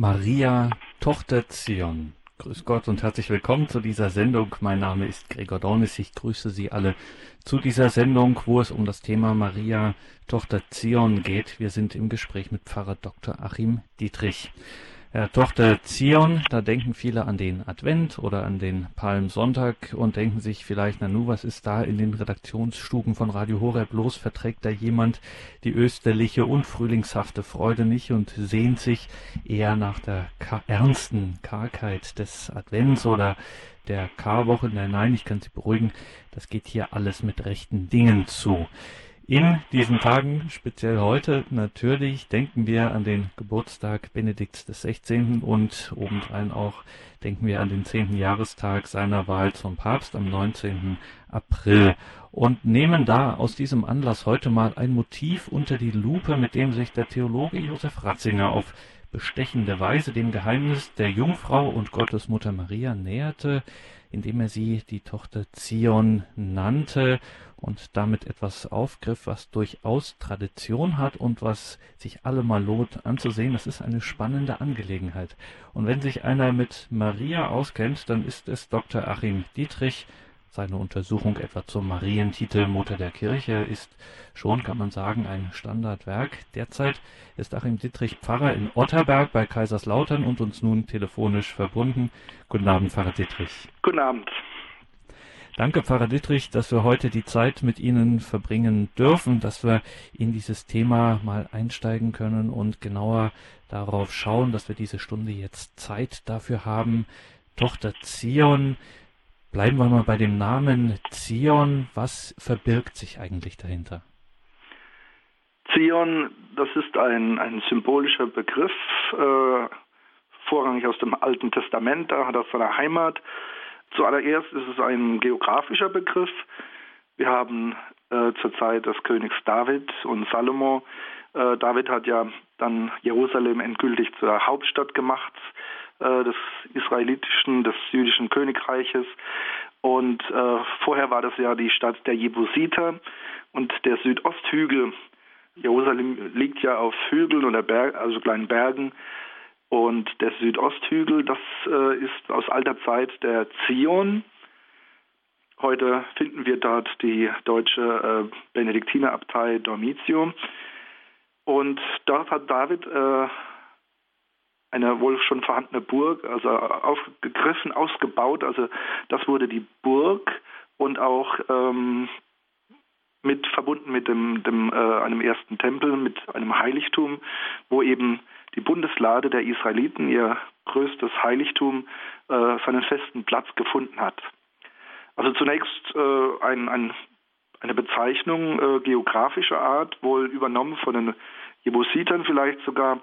Maria, Tochter Zion. Grüß Gott und herzlich willkommen zu dieser Sendung. Mein Name ist Gregor Dornis. Ich grüße Sie alle zu dieser Sendung, wo es um das Thema Maria, Tochter Zion geht. Wir sind im Gespräch mit Pfarrer Dr. Achim Dietrich. Herr Tochter Zion, da denken viele an den Advent oder an den Palmsonntag und denken sich vielleicht, na nu, was ist da in den Redaktionsstuben von Radio Horeb los? Verträgt da jemand die österliche und frühlingshafte Freude nicht und sehnt sich eher nach der ernsten Kargheit des Advents oder der Karwoche? Nein, nein, ich kann Sie beruhigen, das geht hier alles mit rechten Dingen zu. In diesen Tagen, speziell heute, natürlich denken wir an den Geburtstag Benedikts XVI. und obendrein auch denken wir an den zehnten Jahrestag seiner Wahl zum Papst am 19. April und nehmen da aus diesem Anlass heute mal ein Motiv unter die Lupe, mit dem sich der Theologe Josef Ratzinger auf bestechende Weise dem Geheimnis der Jungfrau und Gottesmutter Maria näherte, indem er sie die Tochter Zion nannte und damit etwas aufgriff, was durchaus Tradition hat und was sich allemal lohnt anzusehen. Das ist eine spannende Angelegenheit. Und wenn sich einer mit Maria auskennt, dann ist es Dr. Achim Dietrich. Seine Untersuchung etwa zum Marientitel Mutter der Kirche ist schon, kann man sagen, ein Standardwerk. Derzeit ist Achim Dietrich Pfarrer in Otterberg bei Kaiserslautern und uns nun telefonisch verbunden. Guten Abend, Pfarrer Dietrich. Guten Abend. Danke, Pfarrer Dittrich, dass wir heute die Zeit mit Ihnen verbringen dürfen, dass wir in dieses Thema mal einsteigen können und genauer darauf schauen, dass wir diese Stunde jetzt Zeit dafür haben. Tochter Zion, bleiben wir mal bei dem Namen Zion. Was verbirgt sich eigentlich dahinter? Zion, das ist ein, ein symbolischer Begriff, äh, vorrangig aus dem Alten Testament, da hat er seine Heimat. Zuallererst ist es ein geografischer Begriff. Wir haben äh, zur Zeit des Königs David und Salomo. Äh, David hat ja dann Jerusalem endgültig zur Hauptstadt gemacht äh, des israelitischen, des jüdischen Königreiches. Und äh, vorher war das ja die Stadt der Jebusiter und der Südosthügel. Jerusalem liegt ja auf Hügeln oder Berg, also kleinen Bergen und der Südosthügel, das äh, ist aus alter Zeit der Zion. Heute finden wir dort die deutsche äh, Benediktinerabtei Dormitio. Und dort hat David äh, eine wohl schon vorhandene Burg, also aufgegriffen, ausgebaut. Also das wurde die Burg und auch ähm, mit verbunden mit dem, dem äh, einem ersten Tempel, mit einem Heiligtum, wo eben die Bundeslade der Israeliten, ihr größtes Heiligtum, äh, seinen festen Platz gefunden hat. Also zunächst äh, ein, ein, eine Bezeichnung äh, geografischer Art, wohl übernommen von den Jebusitern vielleicht sogar,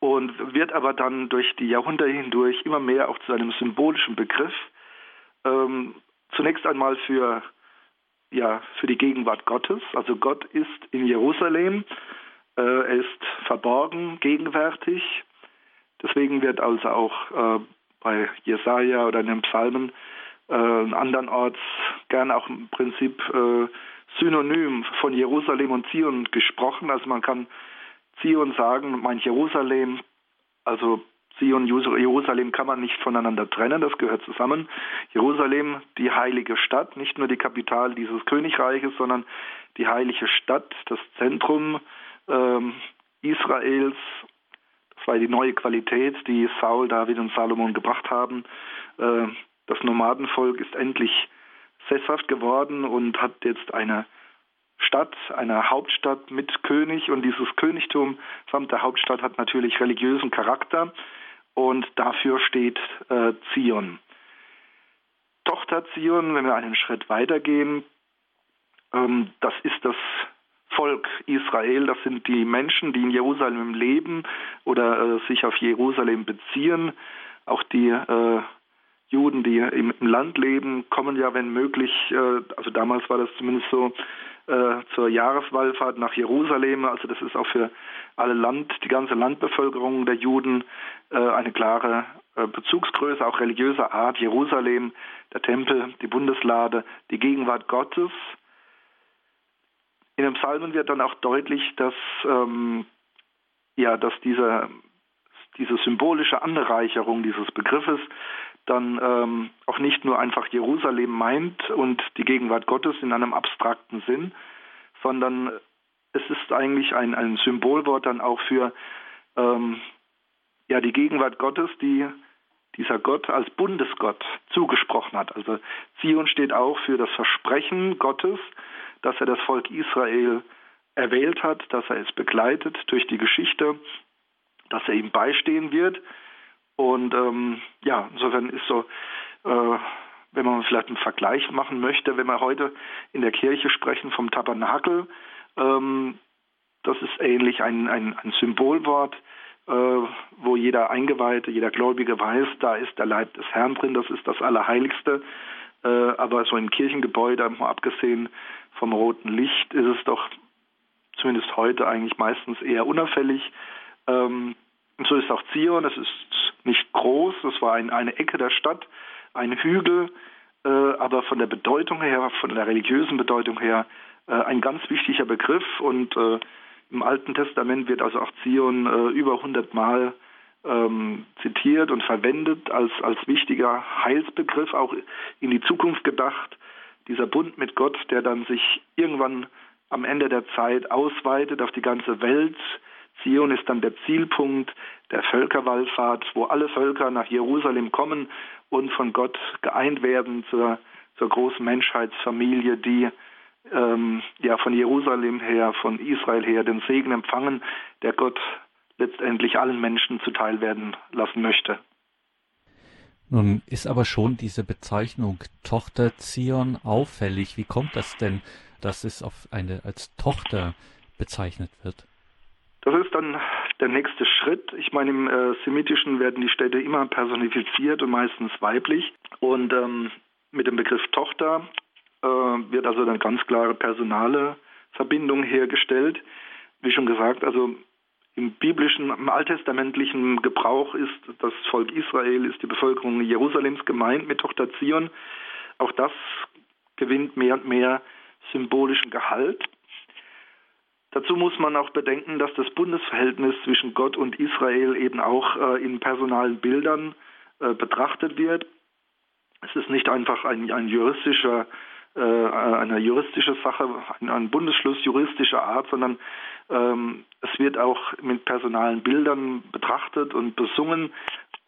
und wird aber dann durch die Jahrhunderte hindurch immer mehr auch zu einem symbolischen Begriff. Ähm, zunächst einmal für, ja, für die Gegenwart Gottes. Also Gott ist in Jerusalem er ist verborgen, gegenwärtig. Deswegen wird also auch äh, bei Jesaja oder in den Psalmen äh, andernorts gern auch im Prinzip äh, synonym von Jerusalem und Zion gesprochen. Also man kann Zion sagen, mein Jerusalem, also Zion, Jerusalem kann man nicht voneinander trennen, das gehört zusammen. Jerusalem, die heilige Stadt, nicht nur die Kapital dieses Königreiches, sondern die heilige Stadt, das Zentrum ähm, Israels. Das war die neue Qualität, die Saul, David und Salomon gebracht haben. Äh, das Nomadenvolk ist endlich sesshaft geworden und hat jetzt eine Stadt, eine Hauptstadt mit König und dieses Königtum samt der Hauptstadt hat natürlich religiösen Charakter und dafür steht äh, Zion. Tochter Zion, wenn wir einen Schritt weitergehen, ähm, das ist das Volk Israel, das sind die Menschen, die in Jerusalem leben oder äh, sich auf Jerusalem beziehen. Auch die äh, Juden, die im, im, Land leben, kommen ja, wenn möglich, äh, also damals war das zumindest so, äh, zur Jahreswallfahrt nach Jerusalem. Also das ist auch für alle Land, die ganze Landbevölkerung der Juden äh, eine klare äh, Bezugsgröße, auch religiöser Art. Jerusalem, der Tempel, die Bundeslade, die Gegenwart Gottes – in den Psalmen wird dann auch deutlich, dass, ähm, ja, dass dieser, diese symbolische Anreicherung dieses Begriffes dann ähm, auch nicht nur einfach Jerusalem meint und die Gegenwart Gottes in einem abstrakten Sinn, sondern es ist eigentlich ein, ein Symbolwort dann auch für ähm, ja, die Gegenwart Gottes, die dieser Gott als Bundesgott zugesprochen hat. Also Zion steht auch für das Versprechen Gottes, dass er das Volk Israel erwählt hat, dass er es begleitet durch die Geschichte, dass er ihm beistehen wird. Und ähm, ja, insofern ist so, äh, wenn man vielleicht einen Vergleich machen möchte, wenn wir heute in der Kirche sprechen vom Tabernakel, ähm, das ist ähnlich ein, ein, ein Symbolwort, äh, wo jeder Eingeweihte, jeder Gläubige weiß, da ist der Leib des Herrn drin, das ist das Allerheiligste. Äh, aber so ein Kirchengebäude, mal abgesehen vom roten Licht, ist es doch zumindest heute eigentlich meistens eher unauffällig. Ähm, und so ist auch Zion, es ist nicht groß, es war ein, eine Ecke der Stadt, ein Hügel, äh, aber von der Bedeutung her, von der religiösen Bedeutung her, äh, ein ganz wichtiger Begriff und äh, im Alten Testament wird also auch Zion äh, über 100 Mal ähm, zitiert und verwendet als, als wichtiger Heilsbegriff, auch in die Zukunft gedacht. Dieser Bund mit Gott, der dann sich irgendwann am Ende der Zeit ausweitet auf die ganze Welt. Zion ist dann der Zielpunkt der Völkerwallfahrt, wo alle Völker nach Jerusalem kommen und von Gott geeint werden zur, zur großen Menschheitsfamilie, die ähm, ja von Jerusalem her, von Israel her den Segen empfangen, der Gott letztendlich allen Menschen zuteil werden lassen möchte. Nun ist aber schon diese Bezeichnung Tochter Zion auffällig. Wie kommt das denn, dass es auf eine als Tochter bezeichnet wird? Das ist dann der nächste Schritt. Ich meine, im äh, Semitischen werden die Städte immer personifiziert und meistens weiblich. Und ähm, mit dem Begriff Tochter äh, wird also eine ganz klare personale Verbindung hergestellt. Wie schon gesagt, also im biblischen, im alttestamentlichen Gebrauch ist das Volk Israel, ist die Bevölkerung Jerusalems gemeint mit Tochter Zion. Auch das gewinnt mehr und mehr symbolischen Gehalt. Dazu muss man auch bedenken, dass das Bundesverhältnis zwischen Gott und Israel eben auch äh, in personalen Bildern äh, betrachtet wird. Es ist nicht einfach ein, ein juristischer äh, eine juristische Sache, ein, Bundesschluss juristischer Art, sondern ähm, es wird auch mit personalen Bildern betrachtet und besungen.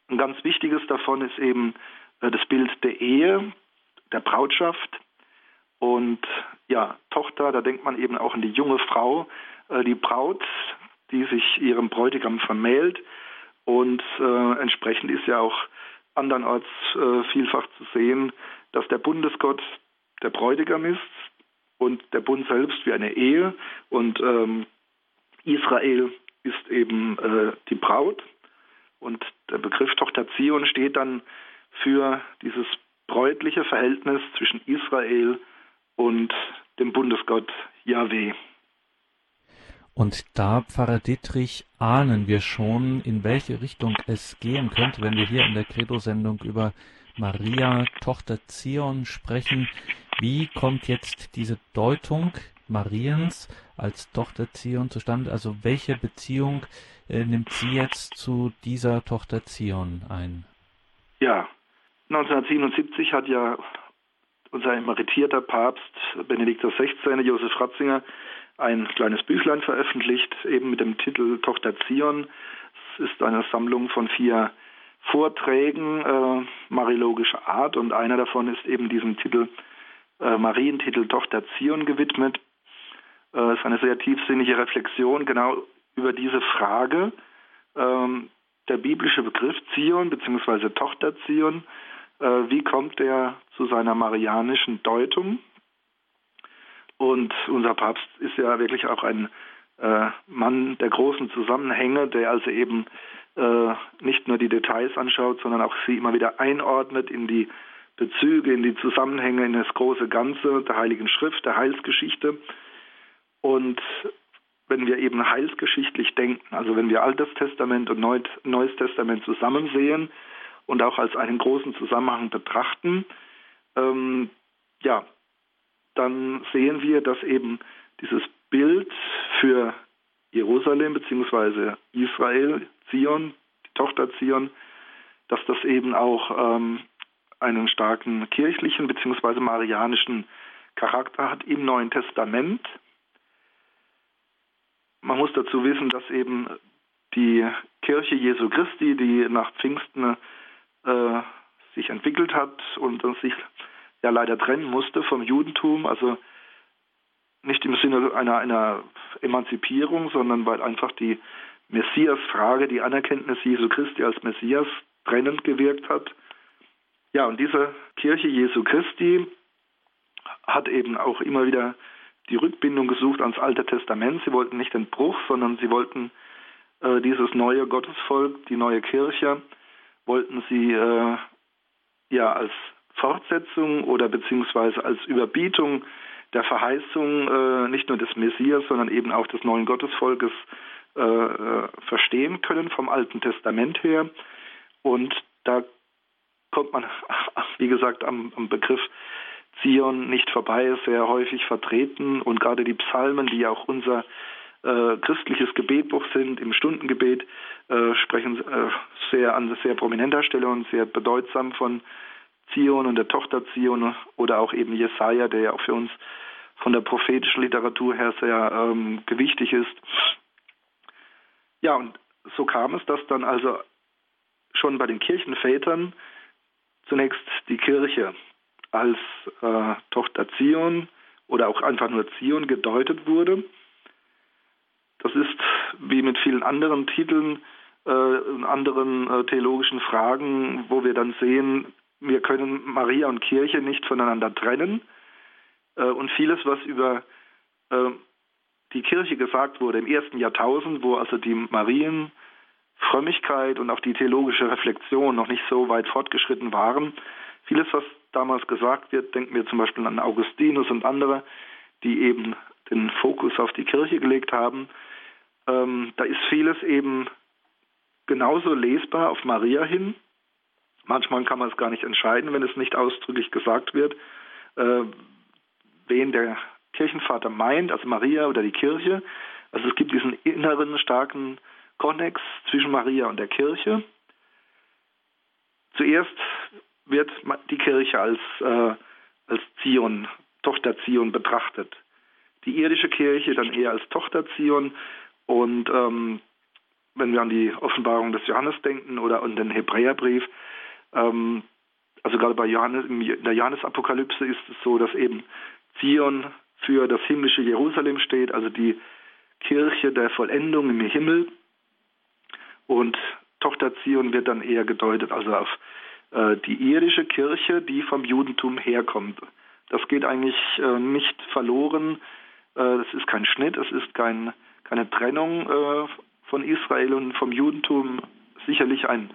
Ein ganz wichtiges davon ist eben äh, das Bild der Ehe, der Brautschaft. Und ja, Tochter, da denkt man eben auch an die junge Frau, äh, die Braut, die sich ihrem Bräutigam vermählt. Und äh, entsprechend ist ja auch andernorts äh, vielfach zu sehen, dass der Bundesgott der Bräutigam ist und der Bund selbst wie eine Ehe. Und ähm, Israel ist eben äh, die Braut und der Begriff Tochter Zion steht dann für dieses bräutliche Verhältnis zwischen Israel und dem Bundesgott Yahweh. Und da, Pfarrer Dietrich, ahnen wir schon, in welche Richtung es gehen könnte, wenn wir hier in der Credo-Sendung über Maria, Tochter Zion sprechen. Wie kommt jetzt diese Deutung Mariens als Tochter Zion zustande? Also welche Beziehung äh, nimmt sie jetzt zu dieser Tochter Zion ein? Ja, 1977 hat ja unser emeritierter Papst Benedikt XVI., Josef Ratzinger, ein kleines Büchlein veröffentlicht, eben mit dem Titel Tochter Zion. Es ist eine Sammlung von vier Vorträgen äh, mariologischer Art und einer davon ist eben diesem Titel, äh, Marientitel Tochter Zion gewidmet. Äh, es ist eine sehr tiefsinnige Reflexion genau über diese Frage. Ähm, der biblische Begriff Zion bzw. Tochter Zion, äh, wie kommt er zu seiner marianischen Deutung? Und unser Papst ist ja wirklich auch ein äh, Mann der großen Zusammenhänge, der also eben nicht nur die Details anschaut, sondern auch sie immer wieder einordnet in die Bezüge, in die Zusammenhänge, in das große Ganze der Heiligen Schrift, der Heilsgeschichte. Und wenn wir eben heilsgeschichtlich denken, also wenn wir Altes Testament und Neues Testament zusammen sehen und auch als einen großen Zusammenhang betrachten, ähm, ja, dann sehen wir, dass eben dieses Bild für Jerusalem bzw. Israel, Zion, die Tochter Zion, dass das eben auch ähm, einen starken kirchlichen bzw. marianischen Charakter hat im Neuen Testament. Man muss dazu wissen, dass eben die Kirche Jesu Christi, die nach Pfingsten äh, sich entwickelt hat und sich ja leider trennen musste vom Judentum, also nicht im Sinne einer, einer Emanzipierung, sondern weil einfach die Messias-Frage, die Anerkenntnis Jesu Christi als Messias trennend gewirkt hat. Ja, und diese Kirche Jesu Christi hat eben auch immer wieder die Rückbindung gesucht ans Alte Testament. Sie wollten nicht den Bruch, sondern sie wollten äh, dieses neue Gottesvolk, die neue Kirche, wollten sie äh, ja als Fortsetzung oder beziehungsweise als Überbietung der Verheißung äh, nicht nur des Messias, sondern eben auch des neuen Gottesvolkes äh, äh verstehen können vom Alten Testament her. Und da kommt man, wie gesagt, am, am Begriff Zion nicht vorbei, sehr häufig vertreten und gerade die Psalmen, die ja auch unser äh, christliches Gebetbuch sind, im Stundengebet, äh, sprechen äh, sehr an sehr prominenter Stelle und sehr bedeutsam von Zion und der Tochter Zion oder auch eben Jesaja, der ja auch für uns von der prophetischen Literatur her sehr ähm, gewichtig ist. Ja, und so kam es, dass dann also schon bei den Kirchenvätern zunächst die Kirche als äh, Tochter Zion oder auch einfach nur Zion gedeutet wurde. Das ist wie mit vielen anderen Titeln äh, und anderen äh, theologischen Fragen, wo wir dann sehen, wir können Maria und Kirche nicht voneinander trennen. Äh, und vieles, was über äh, die Kirche gesagt wurde im ersten Jahrtausend, wo also die Marienfrömmigkeit und auch die theologische Reflexion noch nicht so weit fortgeschritten waren, vieles, was damals gesagt wird, denken wir zum Beispiel an Augustinus und andere, die eben den Fokus auf die Kirche gelegt haben. Ähm, da ist vieles eben genauso lesbar auf Maria hin. Manchmal kann man es gar nicht entscheiden, wenn es nicht ausdrücklich gesagt wird. Äh, wen der Kirchenvater meint, also Maria oder die Kirche. Also es gibt diesen inneren starken Konnex zwischen Maria und der Kirche. Zuerst wird die Kirche als, äh, als Zion, Tochter Zion betrachtet. Die irdische Kirche dann eher als Tochter Zion und ähm, wenn wir an die Offenbarung des Johannes denken oder an den Hebräerbrief, ähm, also gerade bei Johannes, in der Johannesapokalypse ist es so, dass eben Zion für das himmlische Jerusalem steht, also die Kirche der Vollendung im Himmel. Und Tochter Zion wird dann eher gedeutet, also auf die irische Kirche, die vom Judentum herkommt. Das geht eigentlich äh, nicht verloren. Äh, es ist kein Schnitt, es ist kein, keine Trennung äh, von Israel und vom Judentum. Sicherlich ein,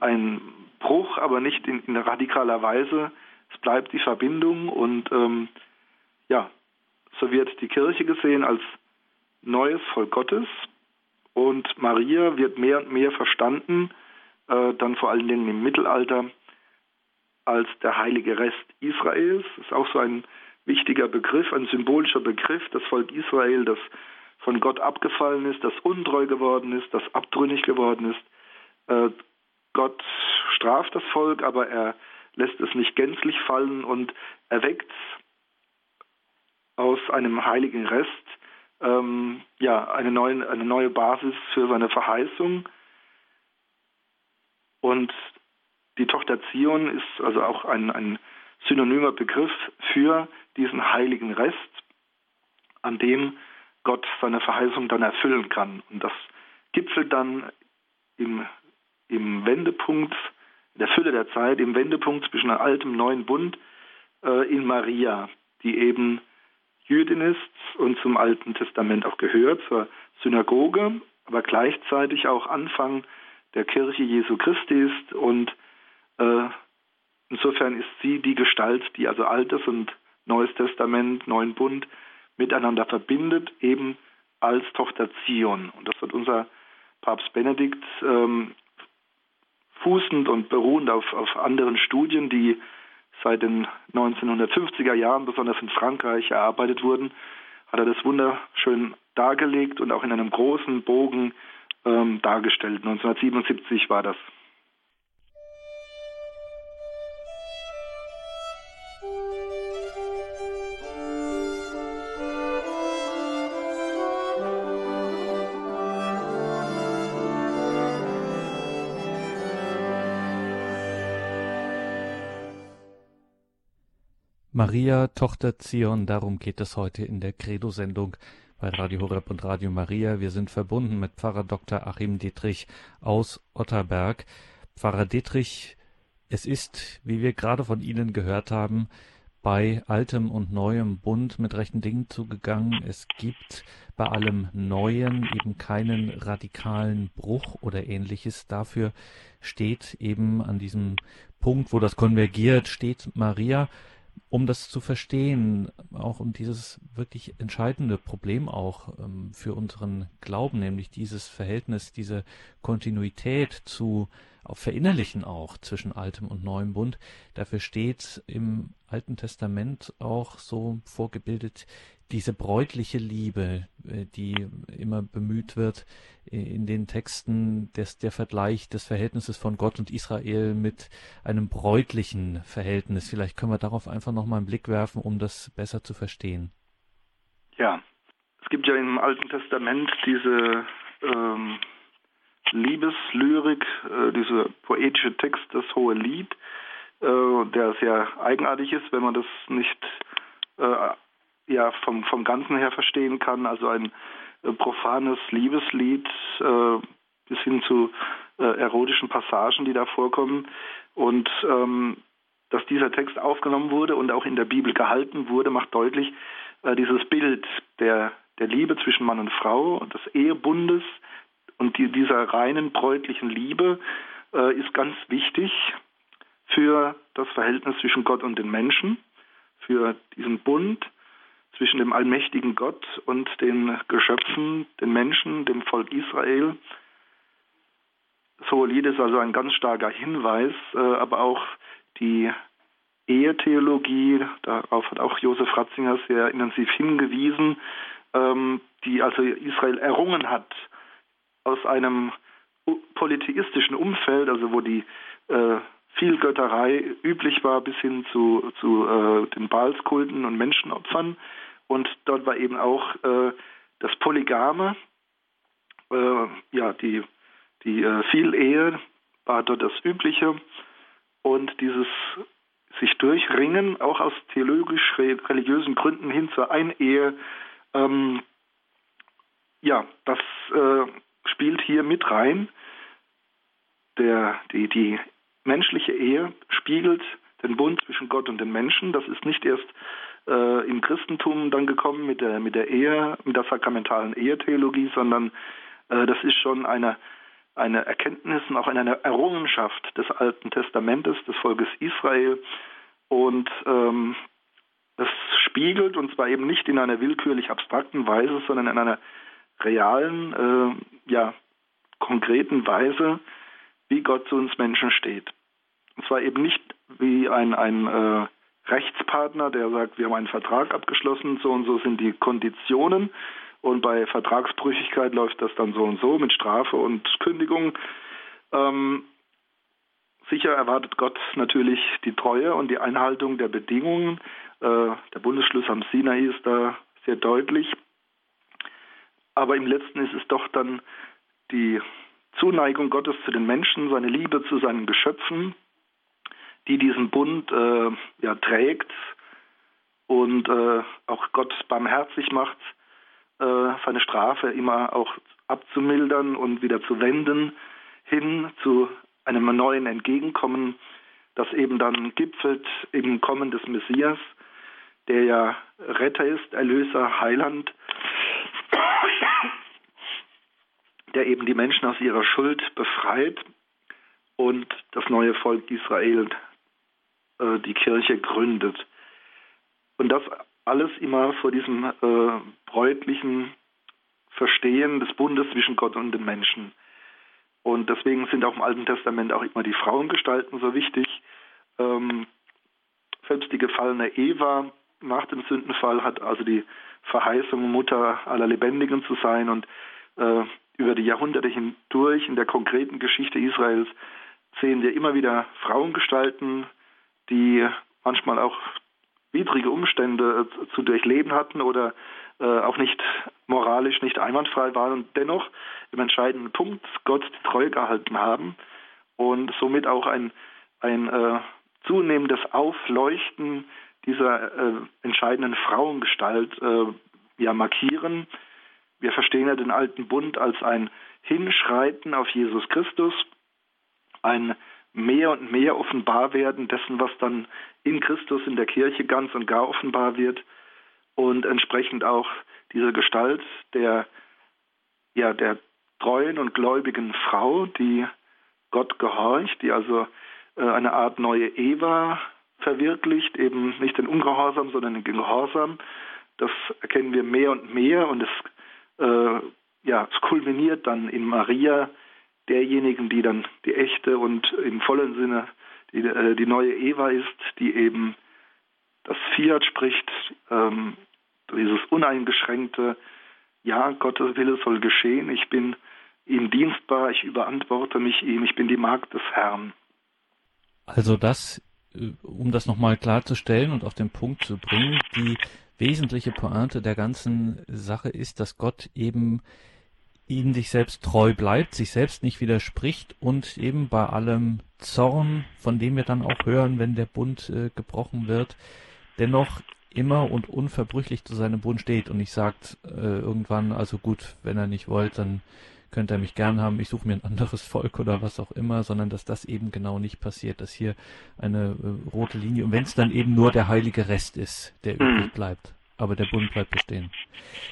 ein Bruch, aber nicht in, in radikaler Weise. Es bleibt die Verbindung und ähm, ja, so wird die Kirche gesehen als neues Volk Gottes und Maria wird mehr und mehr verstanden, äh, dann vor allen Dingen im Mittelalter, als der heilige Rest Israels. Das ist auch so ein wichtiger Begriff, ein symbolischer Begriff, das Volk Israel, das von Gott abgefallen ist, das untreu geworden ist, das abtrünnig geworden ist. Äh, Gott straft das Volk, aber er lässt es nicht gänzlich fallen und erweckt aus einem heiligen Rest ähm, ja, eine, neue, eine neue Basis für seine Verheißung. Und die Tochter Zion ist also auch ein, ein synonymer Begriff für diesen heiligen Rest, an dem Gott seine Verheißung dann erfüllen kann. Und das gipfelt dann im, im Wendepunkt, in der Fülle der Zeit, im Wendepunkt zwischen alten und neuen Bund äh, in Maria, die eben Jüdin ist und zum Alten Testament auch gehört, zur Synagoge, aber gleichzeitig auch Anfang der Kirche Jesu Christi ist und äh, insofern ist sie die Gestalt, die also Altes und Neues Testament, Neuen Bund miteinander verbindet, eben als Tochter Zion. Und das hat unser Papst Benedikt ähm, fußend und beruhend auf, auf anderen Studien, die seit den 1950er Jahren, besonders in Frankreich, erarbeitet wurden, hat er das wunderschön dargelegt und auch in einem großen Bogen ähm, dargestellt. 1977 war das. Maria, Tochter Zion, darum geht es heute in der Credo-Sendung bei Radio Horeb und Radio Maria. Wir sind verbunden mit Pfarrer Dr. Achim Dietrich aus Otterberg. Pfarrer Dietrich, es ist, wie wir gerade von Ihnen gehört haben, bei altem und neuem Bund mit rechten Dingen zugegangen. Es gibt bei allem Neuen eben keinen radikalen Bruch oder ähnliches. Dafür steht eben an diesem Punkt, wo das konvergiert, steht Maria um das zu verstehen, auch um dieses wirklich entscheidende Problem auch ähm, für unseren Glauben, nämlich dieses Verhältnis, diese Kontinuität zu auch verinnerlichen auch zwischen altem und neuem Bund. Dafür steht im Alten Testament auch so vorgebildet diese bräutliche Liebe, äh, die immer bemüht wird äh, in den Texten, des, der Vergleich des Verhältnisses von Gott und Israel mit einem bräutlichen Verhältnis. Vielleicht können wir darauf einfach nochmal einen Blick werfen, um das besser zu verstehen. Ja, es gibt ja im Alten Testament diese ähm, Liebeslyrik, äh, dieser poetische Text, das hohe Lied, äh, der sehr eigenartig ist, wenn man das nicht äh, ja vom, vom Ganzen her verstehen kann. Also ein äh, profanes Liebeslied äh, bis hin zu äh, erotischen Passagen, die da vorkommen. Und ähm, dass dieser Text aufgenommen wurde und auch in der Bibel gehalten wurde, macht deutlich äh, dieses Bild der, der Liebe zwischen Mann und Frau, des Ehebundes und die, dieser reinen bräutlichen Liebe äh, ist ganz wichtig für das Verhältnis zwischen Gott und den Menschen, für diesen Bund zwischen dem allmächtigen Gott und den Geschöpfen, den Menschen, dem Volk Israel. Das ist also ein ganz starker Hinweis, äh, aber auch die Ehetheologie, darauf hat auch Josef Ratzinger sehr intensiv hingewiesen, ähm, die also Israel errungen hat aus einem polytheistischen Umfeld, also wo die äh, Vielgötterei üblich war bis hin zu, zu äh, den Baalskulten und Menschenopfern, und dort war eben auch äh, das Polygame, äh, ja, die, die äh, Vielehe war dort das Übliche. Und dieses sich durchringen, auch aus theologisch-religiösen Gründen hin zur Einehe, ähm, ja, das äh, spielt hier mit rein. Der, die, die menschliche Ehe spiegelt den Bund zwischen Gott und den Menschen. Das ist nicht erst äh, im Christentum dann gekommen mit der, mit der Ehe, mit der sakramentalen Ehetheologie, sondern äh, das ist schon eine, eine Erkenntnis und auch eine Errungenschaft des Alten Testamentes, des Volkes Israel. Und ähm, es spiegelt, und zwar eben nicht in einer willkürlich abstrakten Weise, sondern in einer realen, äh, ja, konkreten Weise, wie Gott zu uns Menschen steht. Und zwar eben nicht wie ein, ein äh, Rechtspartner, der sagt, wir haben einen Vertrag abgeschlossen, so und so sind die Konditionen und bei Vertragsbrüchigkeit läuft das dann so und so mit Strafe und Kündigung. Ähm, sicher erwartet Gott natürlich die Treue und die Einhaltung der Bedingungen. Äh, der Bundesschluss am Sinai ist da sehr deutlich. Aber im letzten ist es doch dann die Zuneigung Gottes zu den Menschen, seine Liebe zu seinen Geschöpfen, die diesen Bund äh, ja, trägt und äh, auch Gott barmherzig macht, äh, seine Strafe immer auch abzumildern und wieder zu wenden, hin zu einem neuen Entgegenkommen, das eben dann gipfelt im Kommen des Messias, der ja Retter ist, Erlöser, Heiland, der eben die Menschen aus ihrer Schuld befreit und das neue Volk Israel äh, die Kirche gründet. Und das alles immer vor diesem äh, bräutlichen Verstehen des Bundes zwischen Gott und den Menschen. Und deswegen sind auch im Alten Testament auch immer die Frauengestalten so wichtig. Ähm, selbst die gefallene Eva nach dem Sündenfall hat also die Verheißung, Mutter aller Lebendigen zu sein. Und äh, über die Jahrhunderte hindurch in der konkreten Geschichte Israels sehen wir immer wieder Frauengestalten, die manchmal auch widrige Umstände äh, zu durchleben hatten oder äh, auch nicht moralisch nicht einwandfrei waren und dennoch im entscheidenden Punkt Gott die Treue gehalten haben und somit auch ein, ein äh, zunehmendes Aufleuchten dieser äh, entscheidenden Frauengestalt äh, ja markieren. Wir verstehen ja den alten Bund als ein Hinschreiten auf Jesus Christus, ein mehr und mehr offenbar werden dessen, was dann in Christus in der Kirche ganz und gar offenbar wird und entsprechend auch diese Gestalt der ja der treuen und gläubigen Frau, die Gott gehorcht, die also äh, eine Art neue Eva verwirklicht, eben nicht den Ungehorsam, sondern den Gehorsam. Das erkennen wir mehr und mehr und es, äh, ja, es kulminiert dann in Maria, derjenigen, die dann die echte und im vollen Sinne die, äh, die neue Eva ist, die eben das Fiat spricht, ähm, dieses uneingeschränkte, ja, Gottes Wille soll geschehen, ich bin ihm dienstbar, ich überantworte mich ihm, ich bin die Magd des Herrn. Also das, äh, um das nochmal klarzustellen und auf den Punkt zu bringen, die wesentliche Pointe der ganzen Sache ist, dass Gott eben ihnen sich selbst treu bleibt, sich selbst nicht widerspricht und eben bei allem Zorn, von dem wir dann auch hören, wenn der Bund äh, gebrochen wird, dennoch immer und unverbrüchlich zu seinem Bund steht und nicht sagt äh, irgendwann, also gut, wenn er nicht wollt, dann könnt ihr mich gern haben, ich suche mir ein anderes Volk oder was auch immer, sondern dass das eben genau nicht passiert, dass hier eine äh, rote Linie, und wenn es dann eben nur der heilige Rest ist, der übrig mhm. bleibt, aber der Bund bleibt bestehen.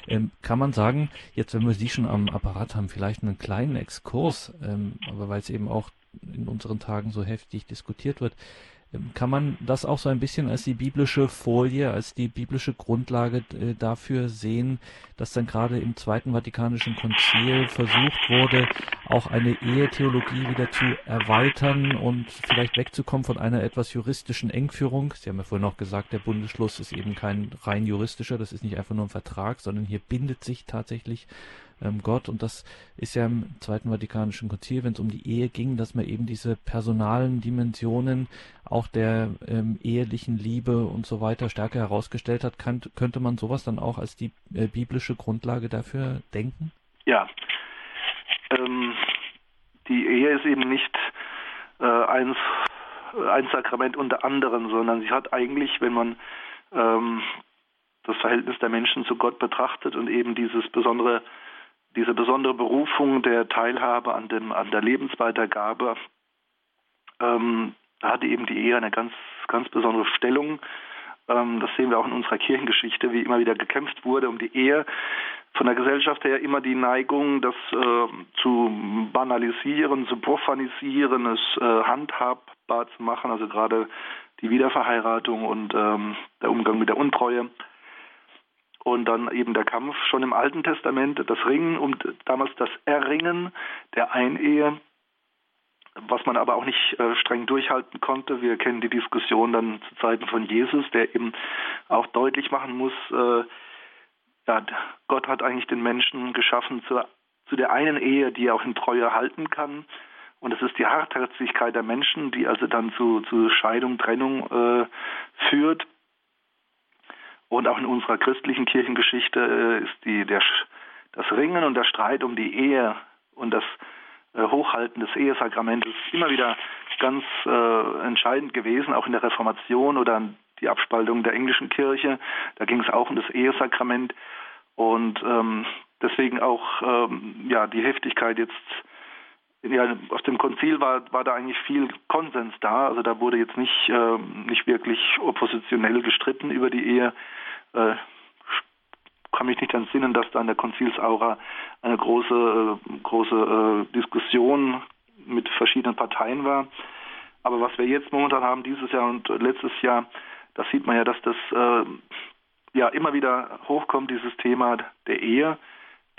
Ähm, kann man sagen, jetzt wenn wir Sie schon am Apparat haben, vielleicht einen kleinen Exkurs, ähm, aber weil es eben auch in unseren Tagen so heftig diskutiert wird, kann man das auch so ein bisschen als die biblische Folie, als die biblische Grundlage äh, dafür sehen, dass dann gerade im Zweiten Vatikanischen Konzil versucht wurde, auch eine Ehetheologie wieder zu erweitern und vielleicht wegzukommen von einer etwas juristischen Engführung. Sie haben ja vorhin auch gesagt, der Bundesschluss ist eben kein rein juristischer, das ist nicht einfach nur ein Vertrag, sondern hier bindet sich tatsächlich ähm, Gott. Und das ist ja im Zweiten Vatikanischen Konzil, wenn es um die Ehe ging, dass man eben diese personalen Dimensionen auch der ähm, ehelichen Liebe und so weiter stärker herausgestellt hat. Kann, könnte man sowas dann auch als die äh, biblische Grundlage dafür denken? Ja. Ähm, die Ehe ist eben nicht äh, eins, ein Sakrament unter anderem, sondern sie hat eigentlich, wenn man ähm, das Verhältnis der Menschen zu Gott betrachtet und eben dieses besondere diese besondere Berufung der Teilhabe an, dem, an der Lebensweitergabe ähm, hatte eben die Ehe eine ganz, ganz besondere Stellung. Ähm, das sehen wir auch in unserer Kirchengeschichte, wie immer wieder gekämpft wurde um die Ehe. Von der Gesellschaft her immer die Neigung, das äh, zu banalisieren, zu profanisieren, es äh, handhabbar zu machen, also gerade die Wiederverheiratung und ähm, der Umgang mit der Untreue und dann eben der Kampf schon im Alten Testament, das Ringen und damals das Erringen der Einehe, was man aber auch nicht äh, streng durchhalten konnte. Wir kennen die Diskussion dann zu Zeiten von Jesus, der eben auch deutlich machen muss, äh, ja, Gott hat eigentlich den Menschen geschaffen zu, zu der einen Ehe, die er auch in Treue halten kann. Und es ist die Hartherzigkeit der Menschen, die also dann zu, zu Scheidung, Trennung äh, führt. Und auch in unserer christlichen Kirchengeschichte äh, ist die, der, das Ringen und der Streit um die Ehe und das äh, Hochhalten des Ehesakramentes immer wieder ganz äh, entscheidend gewesen, auch in der Reformation oder die Abspaltung der englischen Kirche. Da ging es auch um das Ehesakrament und ähm, deswegen auch ähm, ja die Heftigkeit jetzt ja, aus dem Konzil war, war da eigentlich viel Konsens da. Also da wurde jetzt nicht, äh, nicht wirklich oppositionell gestritten über die Ehe. Äh, kann mich nicht entsinnen, dass da in der Konzilsaura eine große, äh, große äh, Diskussion mit verschiedenen Parteien war. Aber was wir jetzt momentan haben, dieses Jahr und letztes Jahr, da sieht man ja, dass das äh, ja immer wieder hochkommt, dieses Thema der Ehe,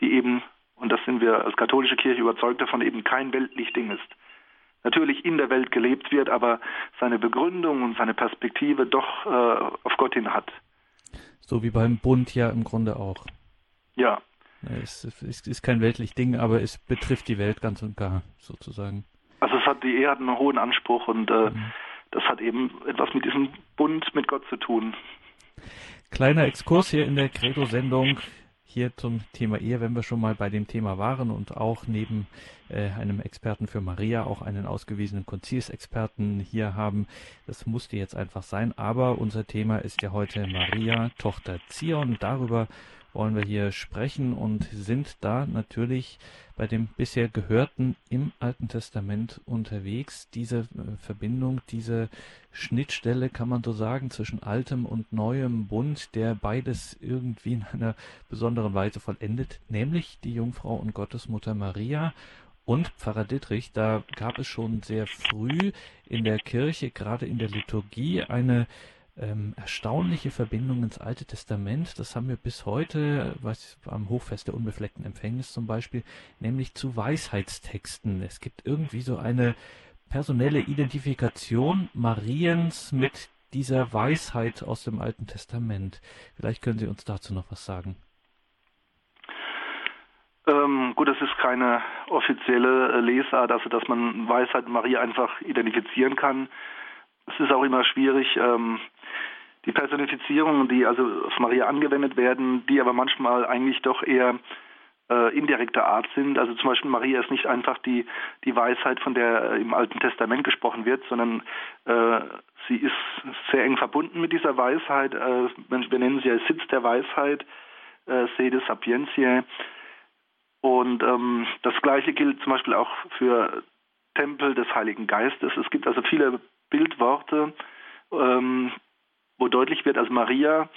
die eben und das sind wir als katholische Kirche überzeugt davon, eben kein weltlich Ding ist. Natürlich in der Welt gelebt wird, aber seine Begründung und seine Perspektive doch äh, auf Gott hin hat. So wie beim Bund ja im Grunde auch. Ja, Es ist, ist kein weltlich Ding, aber es betrifft die Welt ganz und gar, sozusagen. Also es hat die Ehe hat einen hohen Anspruch und äh, mhm. das hat eben etwas mit diesem Bund mit Gott zu tun. Kleiner Exkurs hier in der Credo-Sendung hier zum Thema Ehe, wenn wir schon mal bei dem Thema waren und auch neben äh, einem Experten für Maria auch einen ausgewiesenen Konzilsexperten hier haben. Das musste jetzt einfach sein, aber unser Thema ist ja heute Maria, Tochter Zion. Darüber wollen wir hier sprechen und sind da natürlich bei dem bisher Gehörten im Alten Testament unterwegs. Diese äh, Verbindung, diese Schnittstelle, kann man so sagen, zwischen altem und neuem Bund, der beides irgendwie in einer besonderen Weise vollendet, nämlich die Jungfrau und Gottesmutter Maria und Pfarrer Dittrich, da gab es schon sehr früh in der Kirche, gerade in der Liturgie, eine ähm, erstaunliche Verbindung ins Alte Testament. Das haben wir bis heute, was am Hochfest der unbefleckten Empfängnis zum Beispiel, nämlich zu Weisheitstexten. Es gibt irgendwie so eine personelle Identifikation Mariens mit dieser Weisheit aus dem Alten Testament. Vielleicht können Sie uns dazu noch was sagen. Ähm, gut, das ist keine offizielle äh, Lesart, also dass man Weisheit Maria einfach identifizieren kann. Es ist auch immer schwierig, ähm, die Personifizierungen, die also auf Maria angewendet werden, die aber manchmal eigentlich doch eher äh, indirekter Art sind. Also zum Beispiel Maria ist nicht einfach die, die Weisheit, von der äh, im Alten Testament gesprochen wird, sondern äh, sie ist sehr eng verbunden mit dieser Weisheit. Äh, wir nennen sie als Sitz der Weisheit, äh, Sede Sapientiae. Und ähm, das Gleiche gilt zum Beispiel auch für Tempel des Heiligen Geistes. Es gibt also viele Bildworte, ähm, wo deutlich wird, als Maria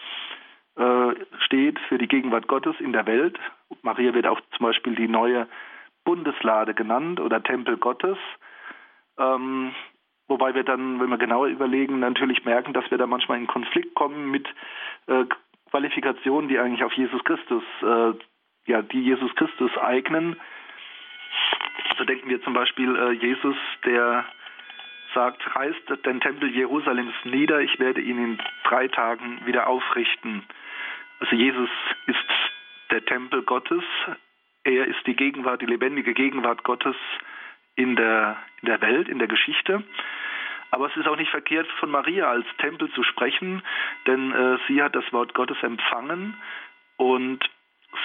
äh, steht für die Gegenwart Gottes in der Welt. Maria wird auch zum Beispiel die neue Bundeslade genannt oder Tempel Gottes. Ähm, wobei wir dann, wenn wir genauer überlegen, natürlich merken, dass wir da manchmal in Konflikt kommen mit äh, Qualifikationen, die eigentlich auf Jesus Christus, äh, ja, die Jesus Christus eignen. So denken wir zum Beispiel äh, Jesus, der sagt, reißt den Tempel Jerusalems nieder, ich werde ihn in drei Tagen wieder aufrichten. Also Jesus ist der Tempel Gottes, er ist die Gegenwart, die lebendige Gegenwart Gottes in der, in der Welt, in der Geschichte. Aber es ist auch nicht verkehrt, von Maria als Tempel zu sprechen, denn äh, sie hat das Wort Gottes empfangen und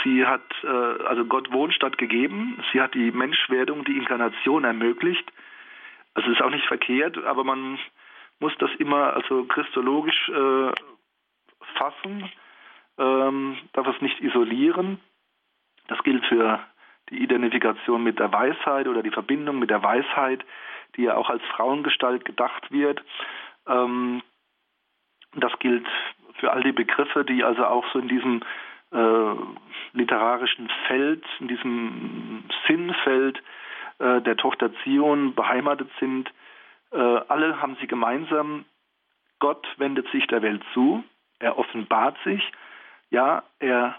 sie hat äh, also Gott Wohnstatt gegeben, sie hat die Menschwerdung, die Inkarnation ermöglicht also ist auch nicht verkehrt, aber man muss das immer also christologisch äh, fassen, ähm, darf es nicht isolieren. Das gilt für die Identifikation mit der Weisheit oder die Verbindung mit der Weisheit, die ja auch als Frauengestalt gedacht wird. Ähm, das gilt für all die Begriffe, die also auch so in diesem äh, literarischen Feld, in diesem Sinnfeld äh, der Tochter Zion beheimatet sind. Äh, alle haben sie gemeinsam, Gott wendet sich der Welt zu, er offenbart sich, ja, er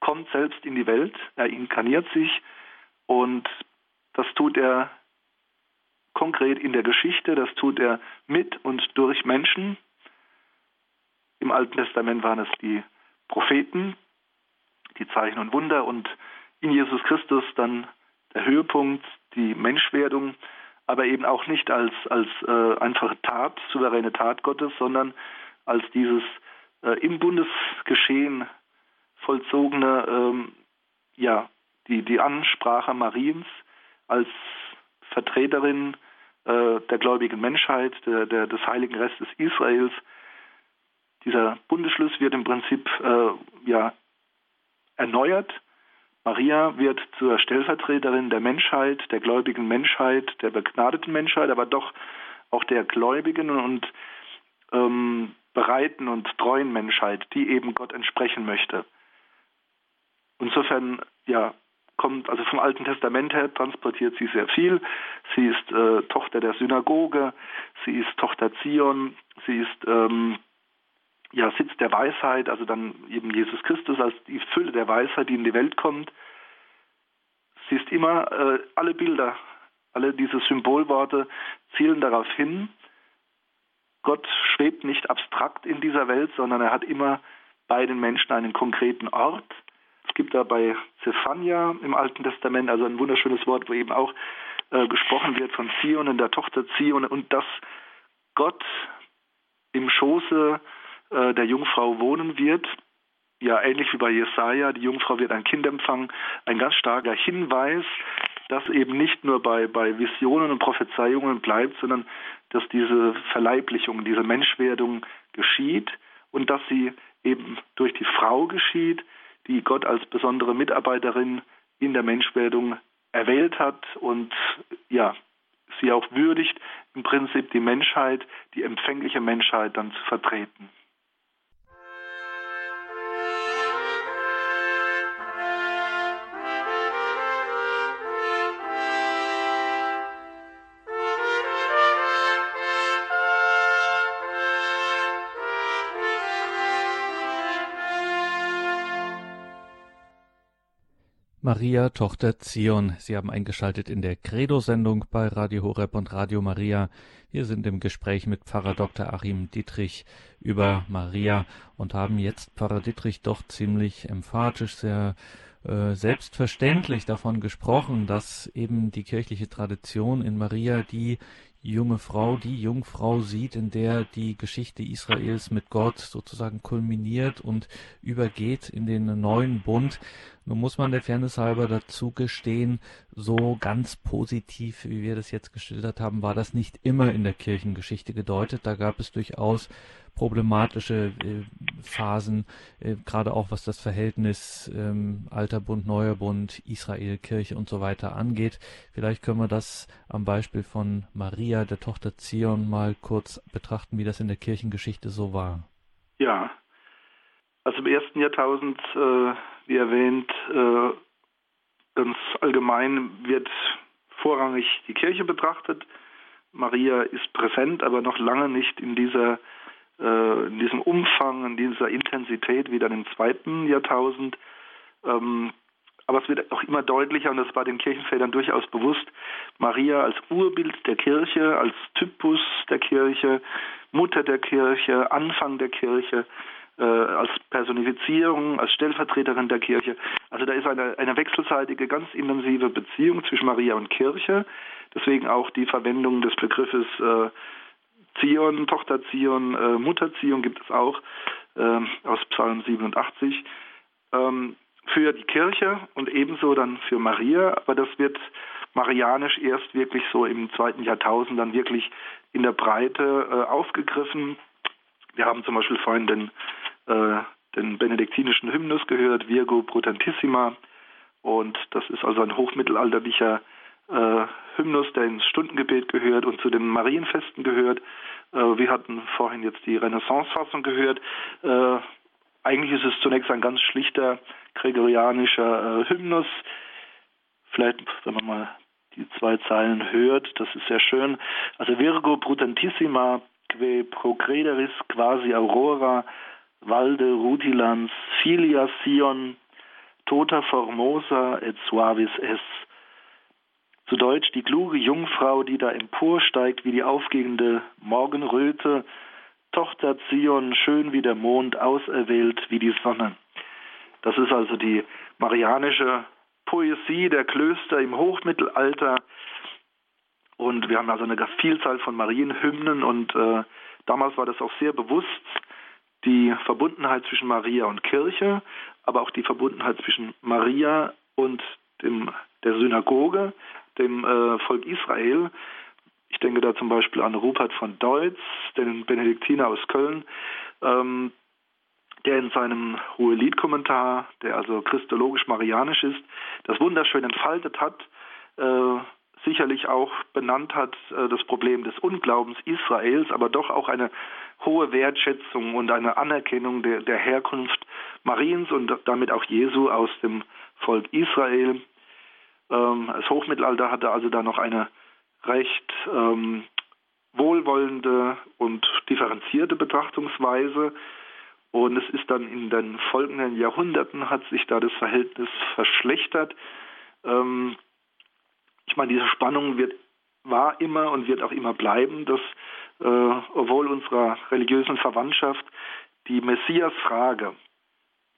kommt selbst in die Welt, er inkarniert sich und das tut er konkret in der Geschichte, das tut er mit und durch Menschen. Im Alten Testament waren es die Propheten, die Zeichen und Wunder und in Jesus Christus dann der Höhepunkt, die Menschwerdung, aber eben auch nicht als, als äh, einfache Tat, souveräne Tat Gottes, sondern als dieses äh, im Bundesgeschehen vollzogene, ähm, ja, die, die Ansprache Mariens als Vertreterin äh, der gläubigen Menschheit, der, der, des heiligen Restes Israels. Dieser Bundesschluss wird im Prinzip äh, ja, erneuert Maria wird zur Stellvertreterin der Menschheit, der gläubigen Menschheit, der begnadeten Menschheit, aber doch auch der gläubigen und ähm, bereiten und treuen Menschheit, die eben Gott entsprechen möchte. Insofern, ja, kommt also vom Alten Testament her transportiert sie sehr viel. Sie ist äh, Tochter der Synagoge, sie ist Tochter Zion, sie ist ähm, ja, Sitz der Weisheit, also dann eben Jesus Christus als die Fülle der Weisheit, die in die Welt kommt. Sie ist immer, äh, alle Bilder, alle diese Symbolworte zielen darauf hin, Gott schwebt nicht abstrakt in dieser Welt, sondern er hat immer bei den Menschen einen konkreten Ort Es gibt da bei Zephania im Alten Testament also ein wunderschönes Wort, wo eben auch äh, gesprochen wird von Zion und der Tochter Zion und dass Gott im Schoße äh, der Jungfrau wohnen wird. Ja, ähnlich wie bei Jesaja, die Jungfrau wird ein Kind empfangen. Ein ganz starker Hinweis, dass eben nicht nur bei, bei Visionen und Prophezeiungen bleibt, sondern dass diese Verleiblichung, diese Menschwerdung geschieht und dass sie eben durch die Frau geschieht, die Gott als besondere Mitarbeiterin in der Menschwerdung erwählt hat und ja, sie auch würdigt, im Prinzip die Menschheit, die empfängliche Menschheit dann zu vertreten. Maria, Tochter Zion. Sie haben eingeschaltet in der Credo-Sendung bei Radio Horeb und Radio Maria. Wir sind im Gespräch mit Pfarrer Dr. Achim Dietrich über Maria und haben jetzt Pfarrer Dietrich doch ziemlich emphatisch, sehr äh, selbstverständlich davon gesprochen, dass eben die kirchliche Tradition in Maria die junge Frau, die Jungfrau sieht, in der die Geschichte Israels mit Gott sozusagen kulminiert und übergeht in den neuen Bund. Nun muss man der Fairness halber dazu gestehen, so ganz positiv, wie wir das jetzt geschildert haben, war das nicht immer in der Kirchengeschichte gedeutet. Da gab es durchaus problematische äh, Phasen, äh, gerade auch was das Verhältnis ähm, Alter Bund, Neuer Bund, Israel, Kirche und so weiter angeht. Vielleicht können wir das am Beispiel von Maria, der Tochter Zion, mal kurz betrachten, wie das in der Kirchengeschichte so war. Ja, also im ersten Jahrtausend, äh, wie erwähnt, äh, ganz allgemein wird vorrangig die Kirche betrachtet. Maria ist präsent, aber noch lange nicht in dieser äh, in diesem Umfang, in dieser Intensität wie dann im zweiten Jahrtausend. Ähm, aber es wird auch immer deutlicher, und das war den Kirchenvätern durchaus bewusst, Maria als Urbild der Kirche, als Typus der Kirche, Mutter der Kirche, Anfang der Kirche, äh, als Personifizierung, als Stellvertreterin der Kirche. Also da ist eine, eine wechselseitige, ganz intensive Beziehung zwischen Maria und Kirche. Deswegen auch die Verwendung des Begriffes äh, Zion, Tochter Zion, äh, Mutter Zion gibt es auch äh, aus Psalm 87 ähm, für die Kirche und ebenso dann für Maria, aber das wird marianisch erst wirklich so im zweiten Jahrtausend dann wirklich in der Breite äh, aufgegriffen. Wir haben zum Beispiel vorhin den, äh, den benediktinischen Hymnus gehört, Virgo Brutantissima, und das ist also ein hochmittelalterlicher äh, Hymnus, der ins Stundengebet gehört und zu den Marienfesten gehört. Äh, wir hatten vorhin jetzt die Renaissance-Fassung gehört. Äh, eigentlich ist es zunächst ein ganz schlichter gregorianischer äh, Hymnus. Vielleicht, wenn man mal die zwei Zeilen hört, das ist sehr schön. Also Virgo brutantissima que procrederis quasi aurora valde rutilans filia sion tota formosa et suavis es zu Deutsch die kluge Jungfrau, die da emporsteigt wie die aufgehende Morgenröte, Tochter Zion, schön wie der Mond, auserwählt wie die Sonne. Das ist also die marianische Poesie der Klöster im Hochmittelalter. Und wir haben also eine Vielzahl von Marienhymnen und äh, damals war das auch sehr bewusst, die Verbundenheit zwischen Maria und Kirche, aber auch die Verbundenheit zwischen Maria und dem, der Synagoge, dem äh, Volk Israel. Ich denke da zum Beispiel an Rupert von Deutz, den Benediktiner aus Köln, ähm, der in seinem Hohelied-Kommentar, der also christologisch-marianisch ist, das wunderschön entfaltet hat, äh, sicherlich auch benannt hat äh, das Problem des Unglaubens Israels, aber doch auch eine hohe Wertschätzung und eine Anerkennung der, der Herkunft Mariens und damit auch Jesu aus dem Volk Israel. Ähm, das Hochmittelalter hatte also da noch eine recht ähm, wohlwollende und differenzierte Betrachtungsweise. Und es ist dann in den folgenden Jahrhunderten hat sich da das Verhältnis verschlechtert. Ähm, ich meine, diese Spannung wird, war immer und wird auch immer bleiben, dass äh, obwohl unserer religiösen Verwandtschaft die Messias-Frage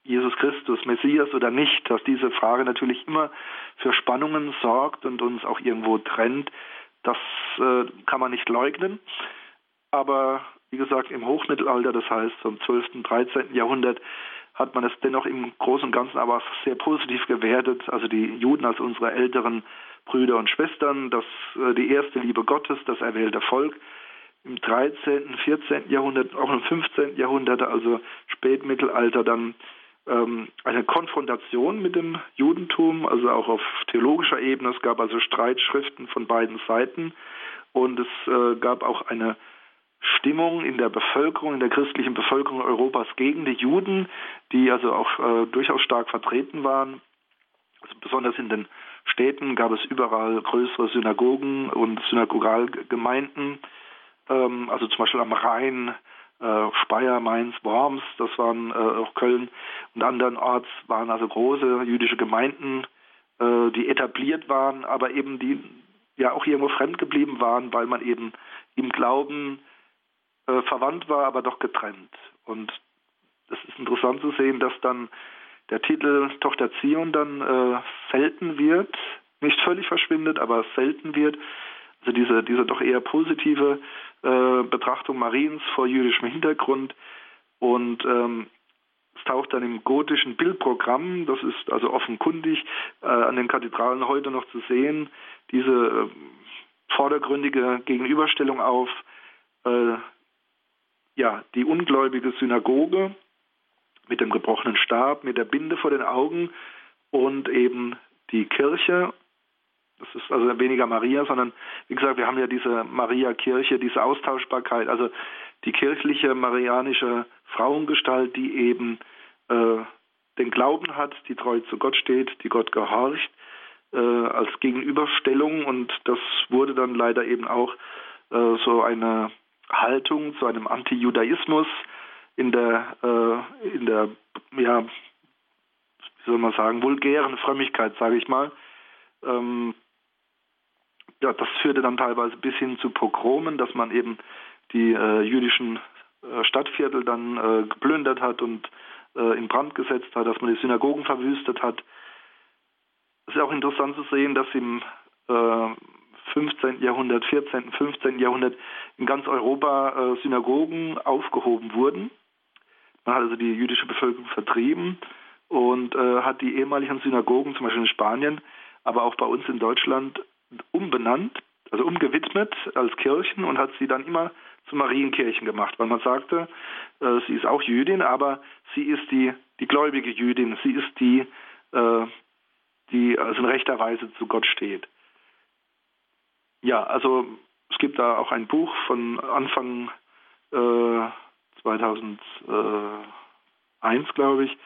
Jesus Christus Messias oder nicht, dass diese Frage natürlich immer für Spannungen sorgt und uns auch irgendwo trennt, das äh, kann man nicht leugnen. Aber wie gesagt, im Hochmittelalter, das heißt zum 12., 13. Jahrhundert, hat man es dennoch im Großen und Ganzen aber sehr positiv gewertet. Also die Juden als unsere älteren Brüder und Schwestern, das, äh, die erste Liebe Gottes, das erwählte Volk. Im 13., 14. Jahrhundert, auch im 15. Jahrhundert, also Spätmittelalter, dann ähm, eine Konfrontation mit dem Judentum, also auch auf theologischer Ebene. Es gab also Streitschriften von beiden Seiten und es äh, gab auch eine Stimmung in der Bevölkerung, in der christlichen Bevölkerung Europas gegen die Juden, die also auch äh, durchaus stark vertreten waren. Also besonders in den Städten gab es überall größere Synagogen und Synagogalgemeinden, ähm, also zum Beispiel am Rhein, äh, Speyer, Mainz, Worms, das waren äh, auch Köln und andernorts waren also große jüdische Gemeinden, äh, die etabliert waren, aber eben die ja auch irgendwo fremd geblieben waren, weil man eben im Glauben äh, verwandt war, aber doch getrennt. Und es ist interessant zu sehen, dass dann der Titel Tochter Zion dann äh, selten wird, nicht völlig verschwindet, aber selten wird. Also diese, diese doch eher positive äh, Betrachtung Mariens vor jüdischem Hintergrund. Und ähm, es taucht dann im gotischen Bildprogramm, das ist also offenkundig äh, an den Kathedralen heute noch zu sehen, diese äh, vordergründige Gegenüberstellung auf äh, ja, die ungläubige Synagoge mit dem gebrochenen Stab, mit der Binde vor den Augen und eben die Kirche. Das ist also weniger Maria, sondern wie gesagt, wir haben ja diese Maria-Kirche, diese Austauschbarkeit, also die kirchliche marianische Frauengestalt, die eben äh, den Glauben hat, die treu zu Gott steht, die Gott gehorcht, äh, als Gegenüberstellung und das wurde dann leider eben auch äh, so eine Haltung zu einem Anti-Judaismus in der, äh, in der, ja, wie soll man sagen, vulgären Frömmigkeit, sage ich mal. Ähm, ja, das führte dann teilweise bis hin zu Pogromen, dass man eben die äh, jüdischen äh, Stadtviertel dann äh, geplündert hat und äh, in Brand gesetzt hat, dass man die Synagogen verwüstet hat. Es ist auch interessant zu sehen, dass im äh, 15. Jahrhundert, 14., 15. Jahrhundert in ganz Europa äh, Synagogen aufgehoben wurden. Man hat also die jüdische Bevölkerung vertrieben und äh, hat die ehemaligen Synagogen, zum Beispiel in Spanien, aber auch bei uns in Deutschland, umbenannt, also umgewidmet als Kirchen und hat sie dann immer zu Marienkirchen gemacht, weil man sagte, äh, sie ist auch Jüdin, aber sie ist die, die gläubige Jüdin, sie ist die, äh, die also in rechter Weise zu Gott steht. Ja, also es gibt da auch ein Buch von Anfang äh, 2001, glaube ich,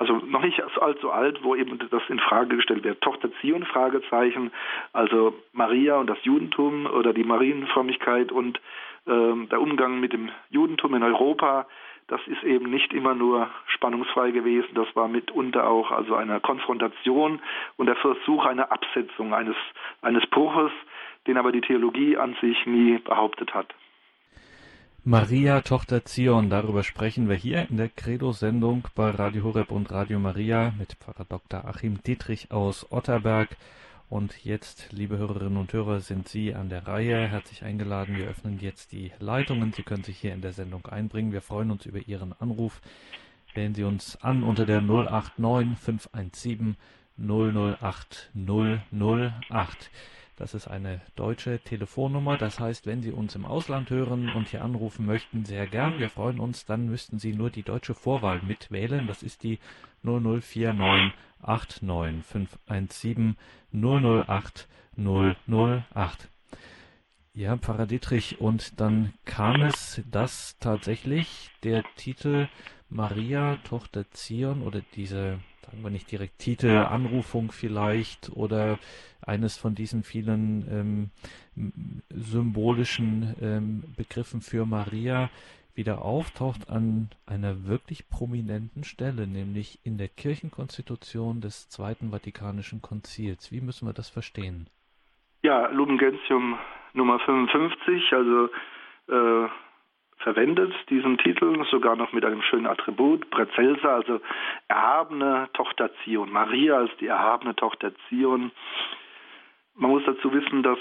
also noch nicht allzu alt, wo eben das in Frage gestellt wird. Tochter Zion, Fragezeichen, also Maria und das Judentum oder die Marienfrömmigkeit und äh, der Umgang mit dem Judentum in Europa, das ist eben nicht immer nur spannungsfrei gewesen, das war mitunter auch also eine Konfrontation und der Versuch einer Absetzung, eines, eines Bruches den aber die Theologie an sich nie behauptet hat. Maria, Tochter Zion, darüber sprechen wir hier in der Credo-Sendung bei Radio Horeb und Radio Maria mit Pfarrer Dr. Achim Dietrich aus Otterberg. Und jetzt, liebe Hörerinnen und Hörer, sind Sie an der Reihe. Herzlich eingeladen. Wir öffnen jetzt die Leitungen. Sie können sich hier in der Sendung einbringen. Wir freuen uns über Ihren Anruf. Wählen Sie uns an unter der 089 517 008 008. Das ist eine deutsche Telefonnummer. Das heißt, wenn Sie uns im Ausland hören und hier anrufen möchten, sehr gern. Wir freuen uns. Dann müssten Sie nur die deutsche Vorwahl mitwählen. Das ist die 0049 89517 008 008. Ja, Pfarrer Dietrich, und dann kam es, dass tatsächlich der Titel Maria, Tochter Zion oder diese sagen wir nicht direkt Titel. Anrufung vielleicht oder eines von diesen vielen ähm, symbolischen ähm, Begriffen für Maria wieder auftaucht an einer wirklich prominenten Stelle, nämlich in der Kirchenkonstitution des Zweiten Vatikanischen Konzils. Wie müssen wir das verstehen? Ja, Lumen Gentium Nummer 55, also äh, verwendet, diesen Titel, sogar noch mit einem schönen Attribut, Brezelsa, also erhabene Tochter Zion, Maria als die erhabene Tochter Zion. Man muss dazu wissen, dass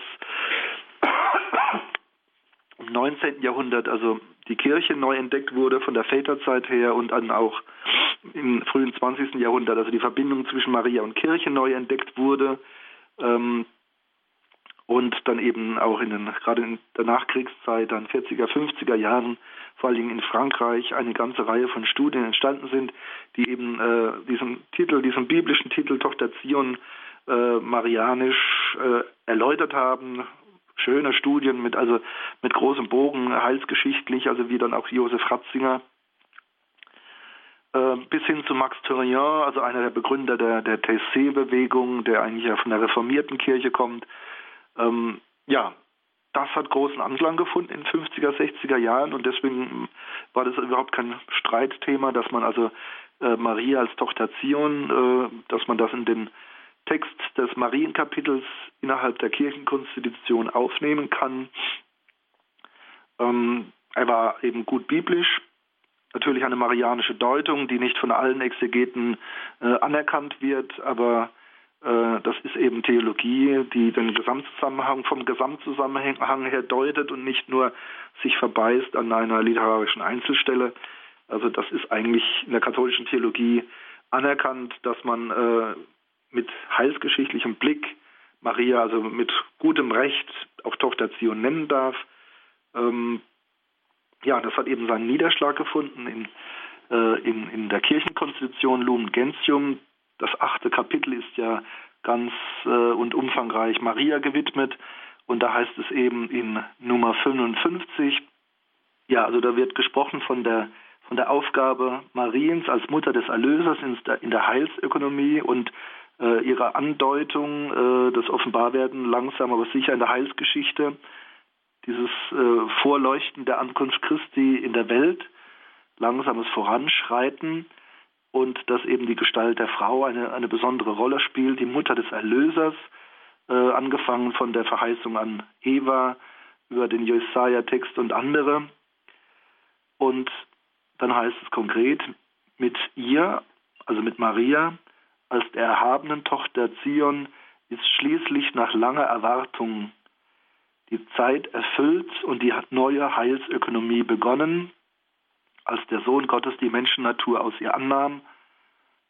im 19. Jahrhundert also die Kirche neu entdeckt wurde von der Väterzeit her und dann auch im frühen 20. Jahrhundert, also die Verbindung zwischen Maria und Kirche neu entdeckt wurde. Ähm, und dann eben auch in den, gerade in der Nachkriegszeit, dann 40er, 50er Jahren, vor allem in Frankreich, eine ganze Reihe von Studien entstanden sind, die eben äh, diesen Titel, diesen biblischen Titel Tochter Zion äh, marianisch äh, erläutert haben. Schöne Studien mit also mit großem Bogen, heilsgeschichtlich, also wie dann auch Josef Ratzinger äh, bis hin zu Max Thurien, also einer der Begründer der, der TC-Bewegung, der eigentlich ja von der reformierten Kirche kommt, ähm, ja, das hat großen Anklang gefunden in 50er, 60er Jahren und deswegen war das überhaupt kein Streitthema, dass man also äh, Maria als Tochter Zion, äh, dass man das in den Text des Marienkapitels innerhalb der Kirchenkonstitution aufnehmen kann. Ähm, er war eben gut biblisch, natürlich eine marianische Deutung, die nicht von allen Exegeten äh, anerkannt wird, aber äh, das ist eben Theologie, die den Gesamtzusammenhang vom Gesamtzusammenhang her deutet und nicht nur sich verbeißt an einer literarischen Einzelstelle. Also das ist eigentlich in der katholischen Theologie anerkannt, dass man äh, mit heilsgeschichtlichem Blick Maria also mit gutem Recht auch Tochter Zion nennen darf. Ähm, ja, das hat eben seinen Niederschlag gefunden in, äh, in, in der Kirchenkonstitution Lumen Gentium, das achte Kapitel ist ja ganz äh, und umfangreich Maria gewidmet. Und da heißt es eben in Nummer 55, ja, also da wird gesprochen von der, von der Aufgabe Mariens als Mutter des Erlösers in der, in der Heilsökonomie und äh, ihrer Andeutung, äh, das Offenbarwerden langsam aber sicher in der Heilsgeschichte, dieses äh, Vorleuchten der Ankunft Christi in der Welt, langsames Voranschreiten und dass eben die Gestalt der Frau eine, eine besondere Rolle spielt, die Mutter des Erlösers, äh, angefangen von der Verheißung an Eva über den Jesaja-Text und andere. Und dann heißt es konkret, mit ihr, also mit Maria, als der erhabenen Tochter Zion, ist schließlich nach langer Erwartung die Zeit erfüllt und die neue Heilsökonomie begonnen, als der Sohn Gottes die Menschennatur aus ihr annahm,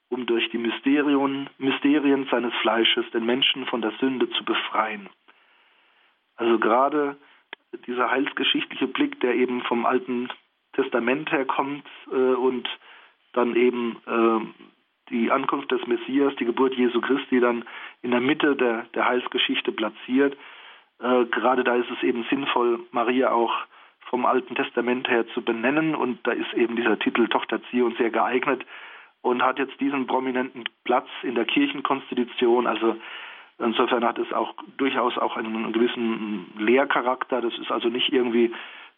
um durch die Mysterien, Mysterien seines Fleisches den Menschen von der Sünde zu befreien. Also gerade dieser heilsgeschichtliche Blick, der eben vom Alten Testament herkommt äh, und dann eben äh, die Ankunft des Messias, die Geburt Jesu Christi dann in der Mitte der, der Heilsgeschichte platziert. Äh, gerade da ist es eben sinnvoll, Maria auch vom Alten Testament her zu benennen. Und da ist eben dieser Titel Tochter Zion sehr geeignet und hat jetzt diesen prominenten Platz in der Kirchenkonstitution. Also insofern hat es auch durchaus auch einen gewissen Lehrcharakter. Das ist also nicht irgendwie,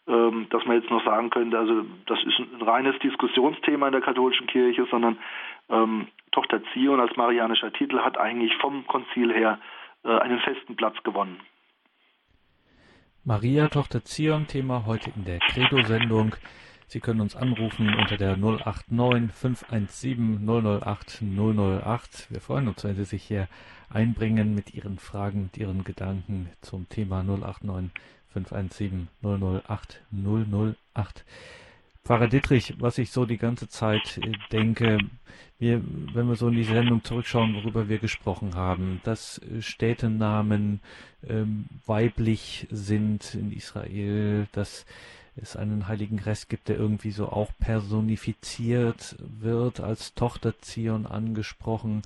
dass man jetzt noch sagen könnte, also das ist ein reines Diskussionsthema in der katholischen Kirche, sondern ähm, Tochter Zion als marianischer Titel hat eigentlich vom Konzil her äh, einen festen Platz gewonnen. Maria, Tochter Zion, Thema heute in der Credo-Sendung. Sie können uns anrufen unter der 089 517 008 008. Wir freuen uns, wenn Sie sich hier einbringen mit Ihren Fragen, mit Ihren Gedanken zum Thema 089 517 008 008. Pfarrer Dittrich, was ich so die ganze Zeit äh, denke, wir, wenn wir so in die Sendung zurückschauen, worüber wir gesprochen haben, dass äh, Städtenamen ähm, weiblich sind in Israel, dass es einen heiligen Rest gibt, der irgendwie so auch personifiziert wird, als Tochter Zion angesprochen,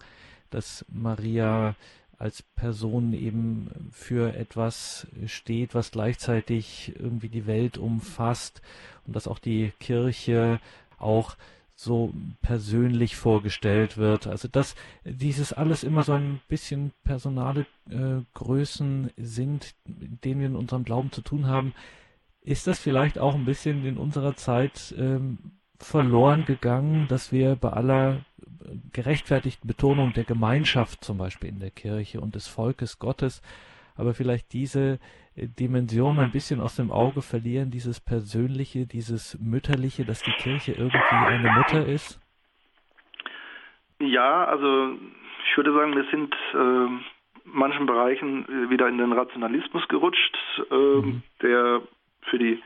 dass Maria als Person eben für etwas steht, was gleichzeitig irgendwie die Welt umfasst und dass auch die Kirche auch so persönlich vorgestellt wird. Also dass dieses alles immer so ein bisschen personale äh, Größen sind, mit denen wir in unserem Glauben zu tun haben, ist das vielleicht auch ein bisschen in unserer Zeit ähm, verloren gegangen, dass wir bei aller gerechtfertigten Betonung der Gemeinschaft zum Beispiel in der Kirche und des Volkes Gottes aber vielleicht diese äh, Dimension ein bisschen aus dem Auge verlieren, dieses Persönliche, dieses Mütterliche, dass die Kirche irgendwie eine Mutter ist? Ja, also ich würde sagen, wir sind äh, manchen Bereichen äh, wieder in den Rationalismus gerutscht, äh, mhm. der für die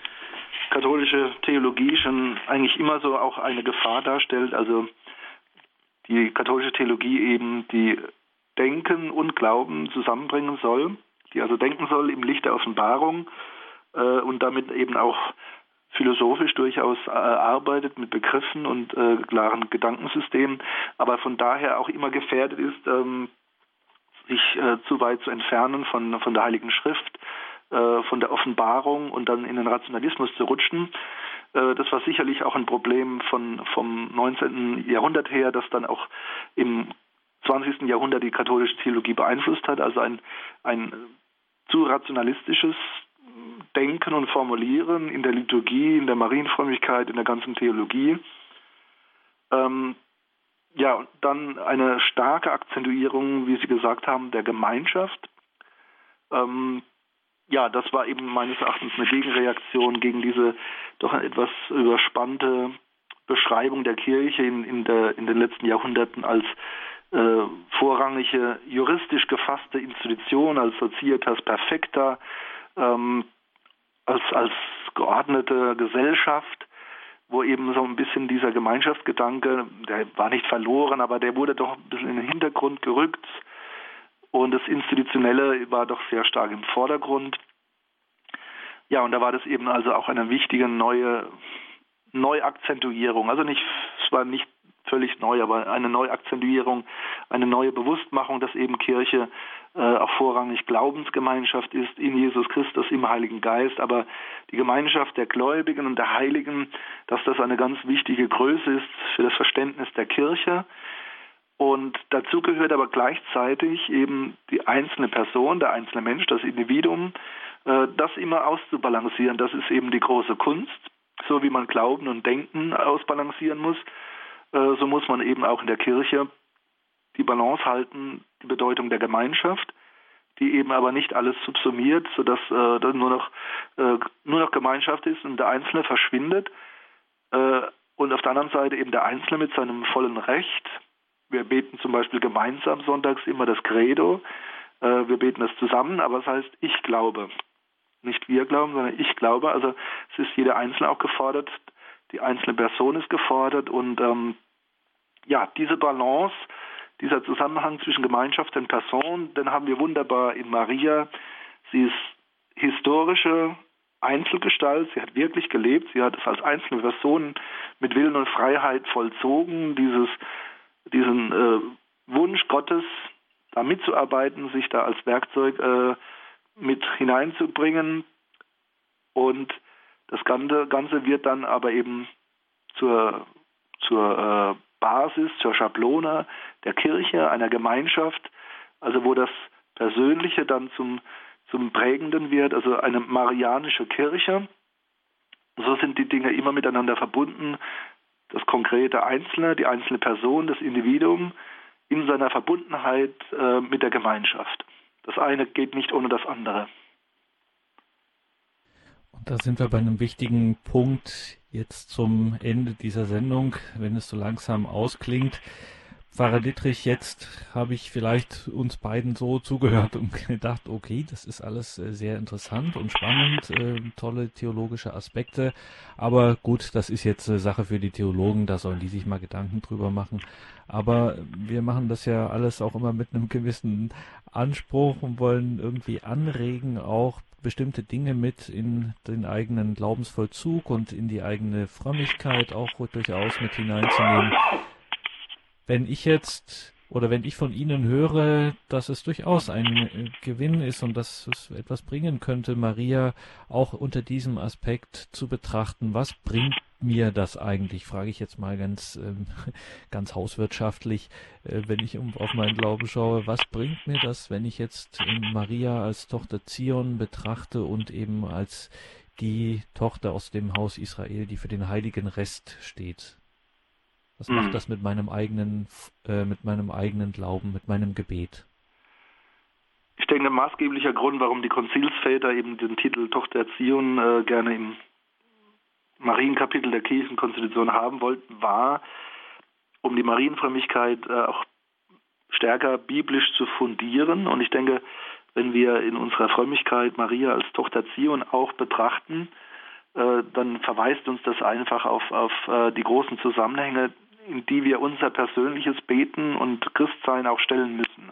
katholische Theologie schon eigentlich immer so auch eine Gefahr darstellt. Also die katholische Theologie eben die Denken und Glauben zusammenbringen soll, die also denken soll im Licht der Offenbarung äh, und damit eben auch philosophisch durchaus äh, arbeitet mit Begriffen und äh, klaren Gedankensystemen, aber von daher auch immer gefährdet ist, ähm, sich äh, zu weit zu entfernen von, von der Heiligen Schrift, äh, von der Offenbarung und dann in den Rationalismus zu rutschen. Äh, das war sicherlich auch ein Problem von, vom 19. Jahrhundert her, das dann auch im 20. Jahrhundert die katholische Theologie beeinflusst hat, also ein, ein zu rationalistisches Denken und Formulieren in der Liturgie, in der Marienfrömmigkeit, in der ganzen Theologie. Ähm, ja, dann eine starke Akzentuierung, wie Sie gesagt haben, der Gemeinschaft. Ähm, ja, das war eben meines Erachtens eine Gegenreaktion gegen diese doch etwas überspannte Beschreibung der Kirche in, in, der, in den letzten Jahrhunderten als äh, vorrangige juristisch gefasste Institution, als Societas Perfecta, ähm, als, als geordnete Gesellschaft, wo eben so ein bisschen dieser Gemeinschaftsgedanke, der war nicht verloren, aber der wurde doch ein bisschen in den Hintergrund gerückt und das Institutionelle war doch sehr stark im Vordergrund. Ja, und da war das eben also auch eine wichtige neue Neuakzentuierung. Also nicht, es war nicht völlig neu, aber eine Neuakzentuierung, eine neue Bewusstmachung, dass eben Kirche äh, auch vorrangig Glaubensgemeinschaft ist in Jesus Christus im Heiligen Geist, aber die Gemeinschaft der Gläubigen und der Heiligen, dass das eine ganz wichtige Größe ist für das Verständnis der Kirche. Und dazu gehört aber gleichzeitig eben die einzelne Person, der einzelne Mensch, das Individuum, äh, das immer auszubalancieren. Das ist eben die große Kunst. So wie man Glauben und Denken ausbalancieren muss, äh, so muss man eben auch in der Kirche die Balance halten, die Bedeutung der Gemeinschaft, die eben aber nicht alles subsumiert, sodass äh, nur noch, äh, nur noch Gemeinschaft ist und der Einzelne verschwindet. Und auf der anderen Seite eben der Einzelne mit seinem vollen Recht. Wir beten zum Beispiel gemeinsam sonntags immer das Credo. Äh, wir beten das zusammen, aber es das heißt, ich glaube. Nicht wir glauben, sondern ich glaube. Also es ist jeder Einzelne auch gefordert, die einzelne Person ist gefordert und ähm, ja, diese Balance, dieser Zusammenhang zwischen Gemeinschaft und Person, den haben wir wunderbar in Maria. Sie ist historische Einzelgestalt, sie hat wirklich gelebt, sie hat es als einzelne Person mit Willen und Freiheit vollzogen, dieses, diesen äh, Wunsch Gottes, da mitzuarbeiten, sich da als Werkzeug äh, mit hineinzubringen. Und das Ganze, Ganze wird dann aber eben zur, zur äh, Basis, zur Schablone der Kirche, einer Gemeinschaft, also wo das Persönliche dann zum, zum Prägenden wird, also eine marianische Kirche. So sind die Dinge immer miteinander verbunden. Das konkrete Einzelne, die einzelne Person, das Individuum in seiner Verbundenheit äh, mit der Gemeinschaft. Das eine geht nicht ohne das andere. Und da sind wir bei einem wichtigen Punkt jetzt zum Ende dieser Sendung, wenn es so langsam ausklingt. Pfarrer Dittrich, jetzt habe ich vielleicht uns beiden so zugehört und gedacht, okay, das ist alles äh, sehr interessant und spannend, äh, tolle theologische Aspekte, aber gut, das ist jetzt Sache für die Theologen, da sollen die sich mal Gedanken drüber machen. Aber wir machen das ja alles auch immer mit einem gewissen Anspruch und wollen irgendwie anregen, auch bestimmte Dinge mit in den eigenen Glaubensvollzug und in die eigene Frömmigkeit auch durchaus mit hineinzunehmen. Wenn ich jetzt oder wenn ich von Ihnen höre, dass es durchaus ein Gewinn ist und dass es etwas bringen könnte, Maria auch unter diesem Aspekt zu betrachten, was bringt mir das eigentlich, frage ich jetzt mal ganz, ähm, ganz hauswirtschaftlich, äh, wenn ich um, auf meinen Glauben schaue, was bringt mir das, wenn ich jetzt Maria als Tochter Zion betrachte und eben als die Tochter aus dem Haus Israel, die für den heiligen Rest steht? Was mhm. macht das mit meinem eigenen, äh, mit meinem eigenen Glauben, mit meinem Gebet? Ich denke, maßgeblicher Grund, warum die Konzilsväter eben den Titel Tochter Zion äh, gerne im Marienkapitel der Kirchenkonstitution haben wollten, war, um die Marienfrömmigkeit äh, auch stärker biblisch zu fundieren. Und ich denke, wenn wir in unserer Frömmigkeit Maria als Tochter Zion auch betrachten, äh, dann verweist uns das einfach auf, auf äh, die großen Zusammenhänge, in die wir unser persönliches Beten und Christsein auch stellen müssen.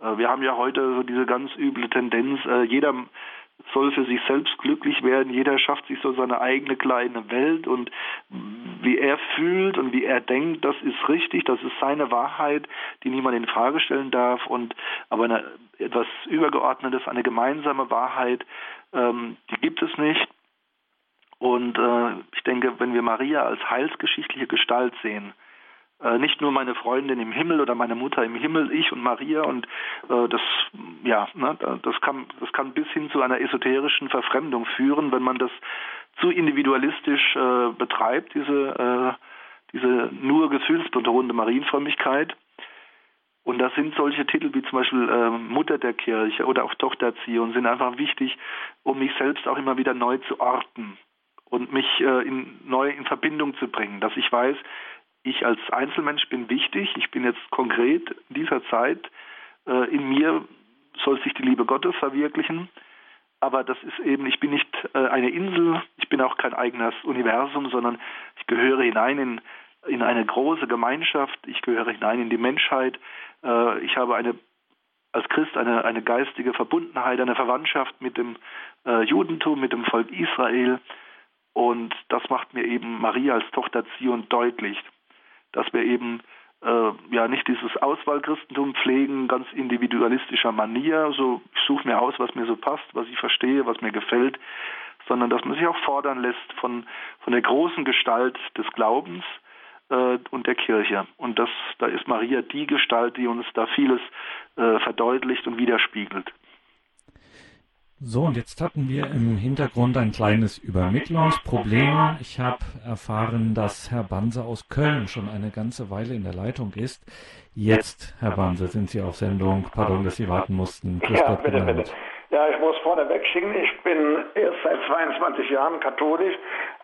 Äh, wir haben ja heute so diese ganz üble Tendenz, äh, jeder soll für sich selbst glücklich werden, jeder schafft sich so seine eigene kleine Welt und wie er fühlt und wie er denkt, das ist richtig, das ist seine Wahrheit, die niemand in Frage stellen darf und aber eine, etwas Übergeordnetes, eine gemeinsame Wahrheit, ähm, die gibt es nicht. Und äh, ich denke, wenn wir Maria als heilsgeschichtliche Gestalt sehen, äh, nicht nur meine Freundin im Himmel oder meine Mutter im Himmel, ich und Maria und äh, das ja, ne, das kann das kann bis hin zu einer esoterischen Verfremdung führen, wenn man das zu individualistisch äh, betreibt, diese äh, diese nur gefühlsbetonte Marienfrömmigkeit. Und da sind solche Titel wie zum Beispiel äh, Mutter der Kirche oder auch Tochterziehung sind einfach wichtig, um mich selbst auch immer wieder neu zu orten und mich äh, in, neu in Verbindung zu bringen, dass ich weiß, ich als Einzelmensch bin wichtig, ich bin jetzt konkret in dieser Zeit, äh, in mir soll sich die Liebe Gottes verwirklichen, aber das ist eben, ich bin nicht äh, eine Insel, ich bin auch kein eigenes Universum, sondern ich gehöre hinein in, in eine große Gemeinschaft, ich gehöre hinein in die Menschheit, äh, ich habe eine als Christ eine, eine geistige Verbundenheit, eine Verwandtschaft mit dem äh, Judentum, mit dem Volk Israel. Und das macht mir eben Maria als Tochter Zion deutlich dass wir eben äh, ja nicht dieses Auswahlchristentum pflegen, ganz individualistischer Manier, so ich suche mir aus, was mir so passt, was ich verstehe, was mir gefällt, sondern dass man sich auch fordern lässt von, von der großen Gestalt des Glaubens äh, und der Kirche. Und das, da ist Maria die Gestalt, die uns da vieles äh, verdeutlicht und widerspiegelt. So, und jetzt hatten wir im Hintergrund ein kleines Übermittlungsproblem. Ich habe erfahren, dass Herr Banse aus Köln schon eine ganze Weile in der Leitung ist. Jetzt, Herr Banse, sind Sie auf Sendung. Pardon, dass Sie warten mussten. Grüß ja, Gott, bitte, bitte. Ja, ich muss vorneweg schicken, ich bin erst seit 22 Jahren katholisch,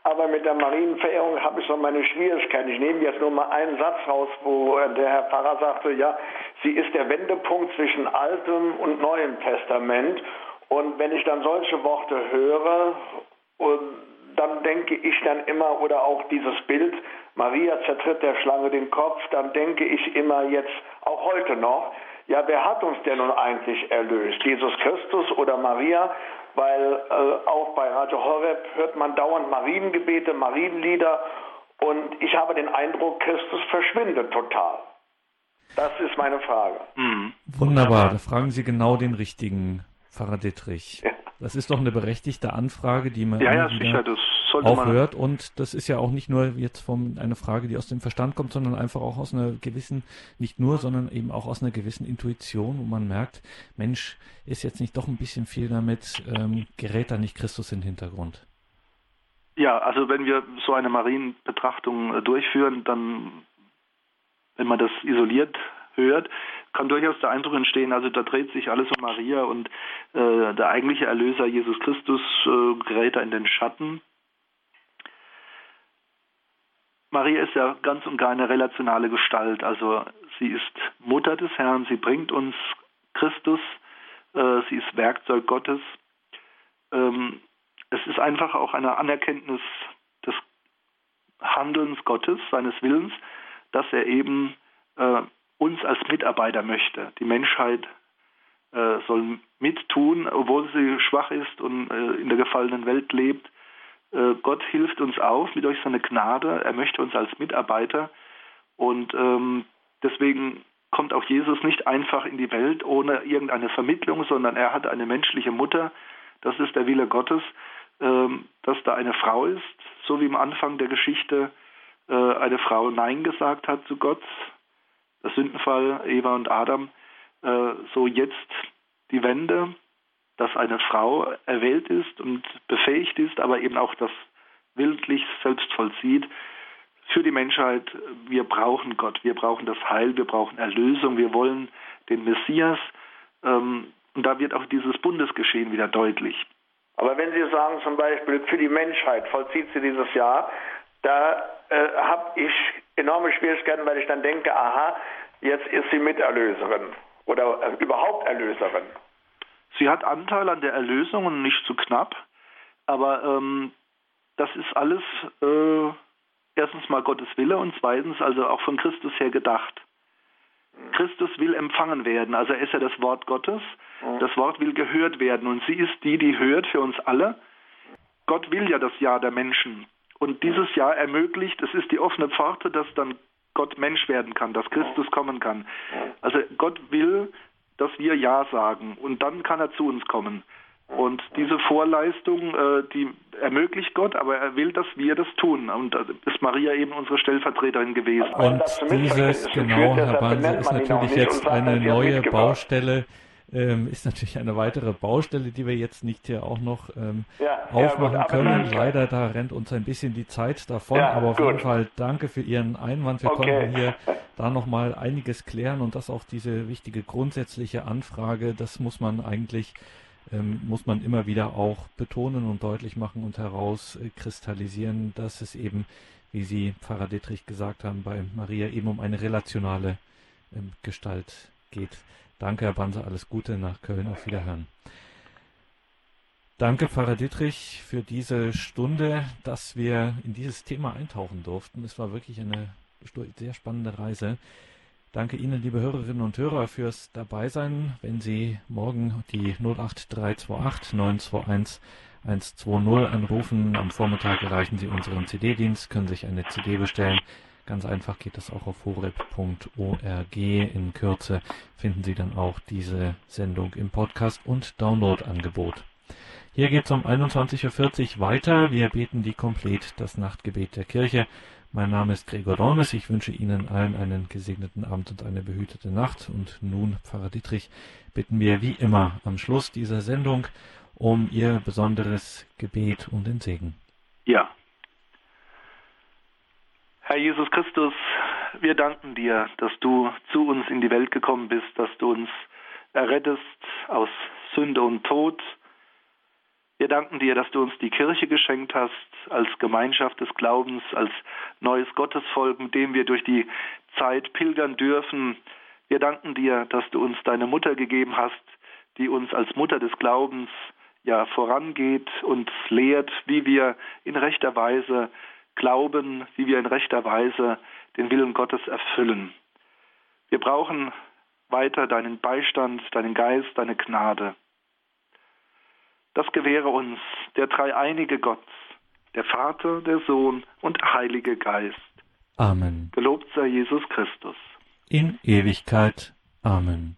aber mit der Marienverehrung habe ich so meine Schwierigkeiten. Ich nehme jetzt nur mal einen Satz raus, wo der Herr Pfarrer sagte, ja, sie ist der Wendepunkt zwischen Altem und Neuem Testament. Und wenn ich dann solche Worte höre, dann denke ich dann immer, oder auch dieses Bild, Maria zertritt der Schlange den Kopf, dann denke ich immer jetzt, auch heute noch, ja, wer hat uns denn nun eigentlich erlöst? Jesus Christus oder Maria? Weil äh, auch bei Radio Horeb hört man dauernd Mariengebete, Marienlieder und ich habe den Eindruck, Christus verschwindet total. Das ist meine Frage. Mhm. Wunderbar, da fragen Sie genau den richtigen Pfarrer Dittrich. Ja. Das ist doch eine berechtigte Anfrage, die man ja, ja, sicher, das auch hört. Und das ist ja auch nicht nur jetzt vom, eine Frage, die aus dem Verstand kommt, sondern einfach auch aus einer gewissen, nicht nur, sondern eben auch aus einer gewissen Intuition, wo man merkt, Mensch, ist jetzt nicht doch ein bisschen viel damit, ähm, gerät da nicht Christus in den Hintergrund? Ja, also wenn wir so eine Marienbetrachtung äh, durchführen, dann, wenn man das isoliert hört, kann durchaus der Eindruck entstehen, also da dreht sich alles um Maria und äh, der eigentliche Erlöser Jesus Christus äh, gerät da in den Schatten. Maria ist ja ganz und gar eine relationale Gestalt, also sie ist Mutter des Herrn, sie bringt uns Christus, äh, sie ist Werkzeug Gottes. Ähm, es ist einfach auch eine Anerkenntnis des Handelns Gottes, seines Willens, dass er eben äh, uns als Mitarbeiter möchte. Die Menschheit äh, soll mittun, obwohl sie schwach ist und äh, in der gefallenen Welt lebt. Äh, Gott hilft uns auf mit euch seine Gnade. Er möchte uns als Mitarbeiter. Und ähm, deswegen kommt auch Jesus nicht einfach in die Welt ohne irgendeine Vermittlung, sondern er hat eine menschliche Mutter. Das ist der Wille Gottes, ähm, dass da eine Frau ist, so wie am Anfang der Geschichte äh, eine Frau Nein gesagt hat zu Gott der Sündenfall, Eva und Adam, äh, so jetzt die Wende, dass eine Frau erwählt ist und befähigt ist, aber eben auch das wildlich selbst vollzieht. Für die Menschheit, wir brauchen Gott, wir brauchen das Heil, wir brauchen Erlösung, wir wollen den Messias. Ähm, Und da wird auch dieses Bundesgeschehen wieder deutlich. Aber wenn Sie sagen zum Beispiel, für die Menschheit vollzieht sie dieses Jahr, da äh, habe ich enorme Schwierigkeiten, weil ich dann denke, aha, jetzt ist sie Miterlöserin oder äh, überhaupt Erlöserin. Sie hat Anteil an der Erlösung und nicht zu knapp, aber ähm, das ist alles äh, erstens mal Gottes Wille und zweitens also auch von Christus her gedacht. Christus will empfangen werden, also er ist ja das Wort Gottes. Das Wort will gehört werden und sie ist die, die hört für uns alle. Gott will ja das Jahr der Menschen und dieses Jahr ermöglicht, es ist die offene Pforte, dass dann Gott Mensch werden kann, dass Christus kommen kann. Also Gott will, dass wir Ja sagen und dann kann er zu uns kommen. Und diese Vorleistung, äh, die ermöglicht Gott, aber er will, dass wir das tun. Und da ist Maria eben unsere Stellvertreterin gewesen. Und dieses, genau, Herr Banse, ist natürlich jetzt eine neue Baustelle, ähm, ist natürlich eine weitere Baustelle, die wir jetzt nicht hier auch noch ähm, ja, aufmachen ja, gut, können. Leider, da rennt uns ein bisschen die Zeit davon, ja, aber auf gut. jeden Fall danke für Ihren Einwand. Wir okay. konnten hier da nochmal einiges klären und das auch diese wichtige grundsätzliche Anfrage, das muss man eigentlich ähm, muss man immer wieder auch betonen und deutlich machen und herauskristallisieren, dass es eben, wie Sie Pfarrer Dietrich gesagt haben, bei Maria eben um eine relationale ähm, Gestalt geht. Danke, Herr Banse, alles Gute nach Köln, auf Wiederhören. Danke, Pfarrer Dietrich, für diese Stunde, dass wir in dieses Thema eintauchen durften. Es war wirklich eine sehr spannende Reise. Danke Ihnen, liebe Hörerinnen und Hörer, fürs Dabeisein. Wenn Sie morgen die 08328 921 120 anrufen, am Vormittag erreichen Sie unseren CD-Dienst, können sich eine CD bestellen. Ganz einfach geht das auch auf horeb.org. In Kürze finden Sie dann auch diese Sendung im Podcast und Download-Angebot. Hier geht es um 21.40 Uhr weiter. Wir beten die Komplett, das Nachtgebet der Kirche. Mein Name ist Gregor Dornes. Ich wünsche Ihnen allen einen gesegneten Abend und eine behütete Nacht. Und nun, Pfarrer Dietrich, bitten wir wie immer am Schluss dieser Sendung um Ihr besonderes Gebet und den Segen. Ja. Herr Jesus Christus, wir danken dir, dass du zu uns in die Welt gekommen bist, dass du uns errettest aus Sünde und Tod, wir danken dir, dass du uns die Kirche geschenkt hast als Gemeinschaft des Glaubens, als neues Gottesvolk, mit dem wir durch die Zeit pilgern dürfen. Wir danken dir, dass du uns deine Mutter gegeben hast, die uns als Mutter des Glaubens ja vorangeht und lehrt, wie wir in rechter Weise glauben, wie wir in rechter Weise den Willen Gottes erfüllen. Wir brauchen weiter deinen Beistand, deinen Geist, deine Gnade. Das gewähre uns der dreieinige Gott, der Vater, der Sohn und der Heilige Geist. Amen. Gelobt sei Jesus Christus. In Ewigkeit. Amen.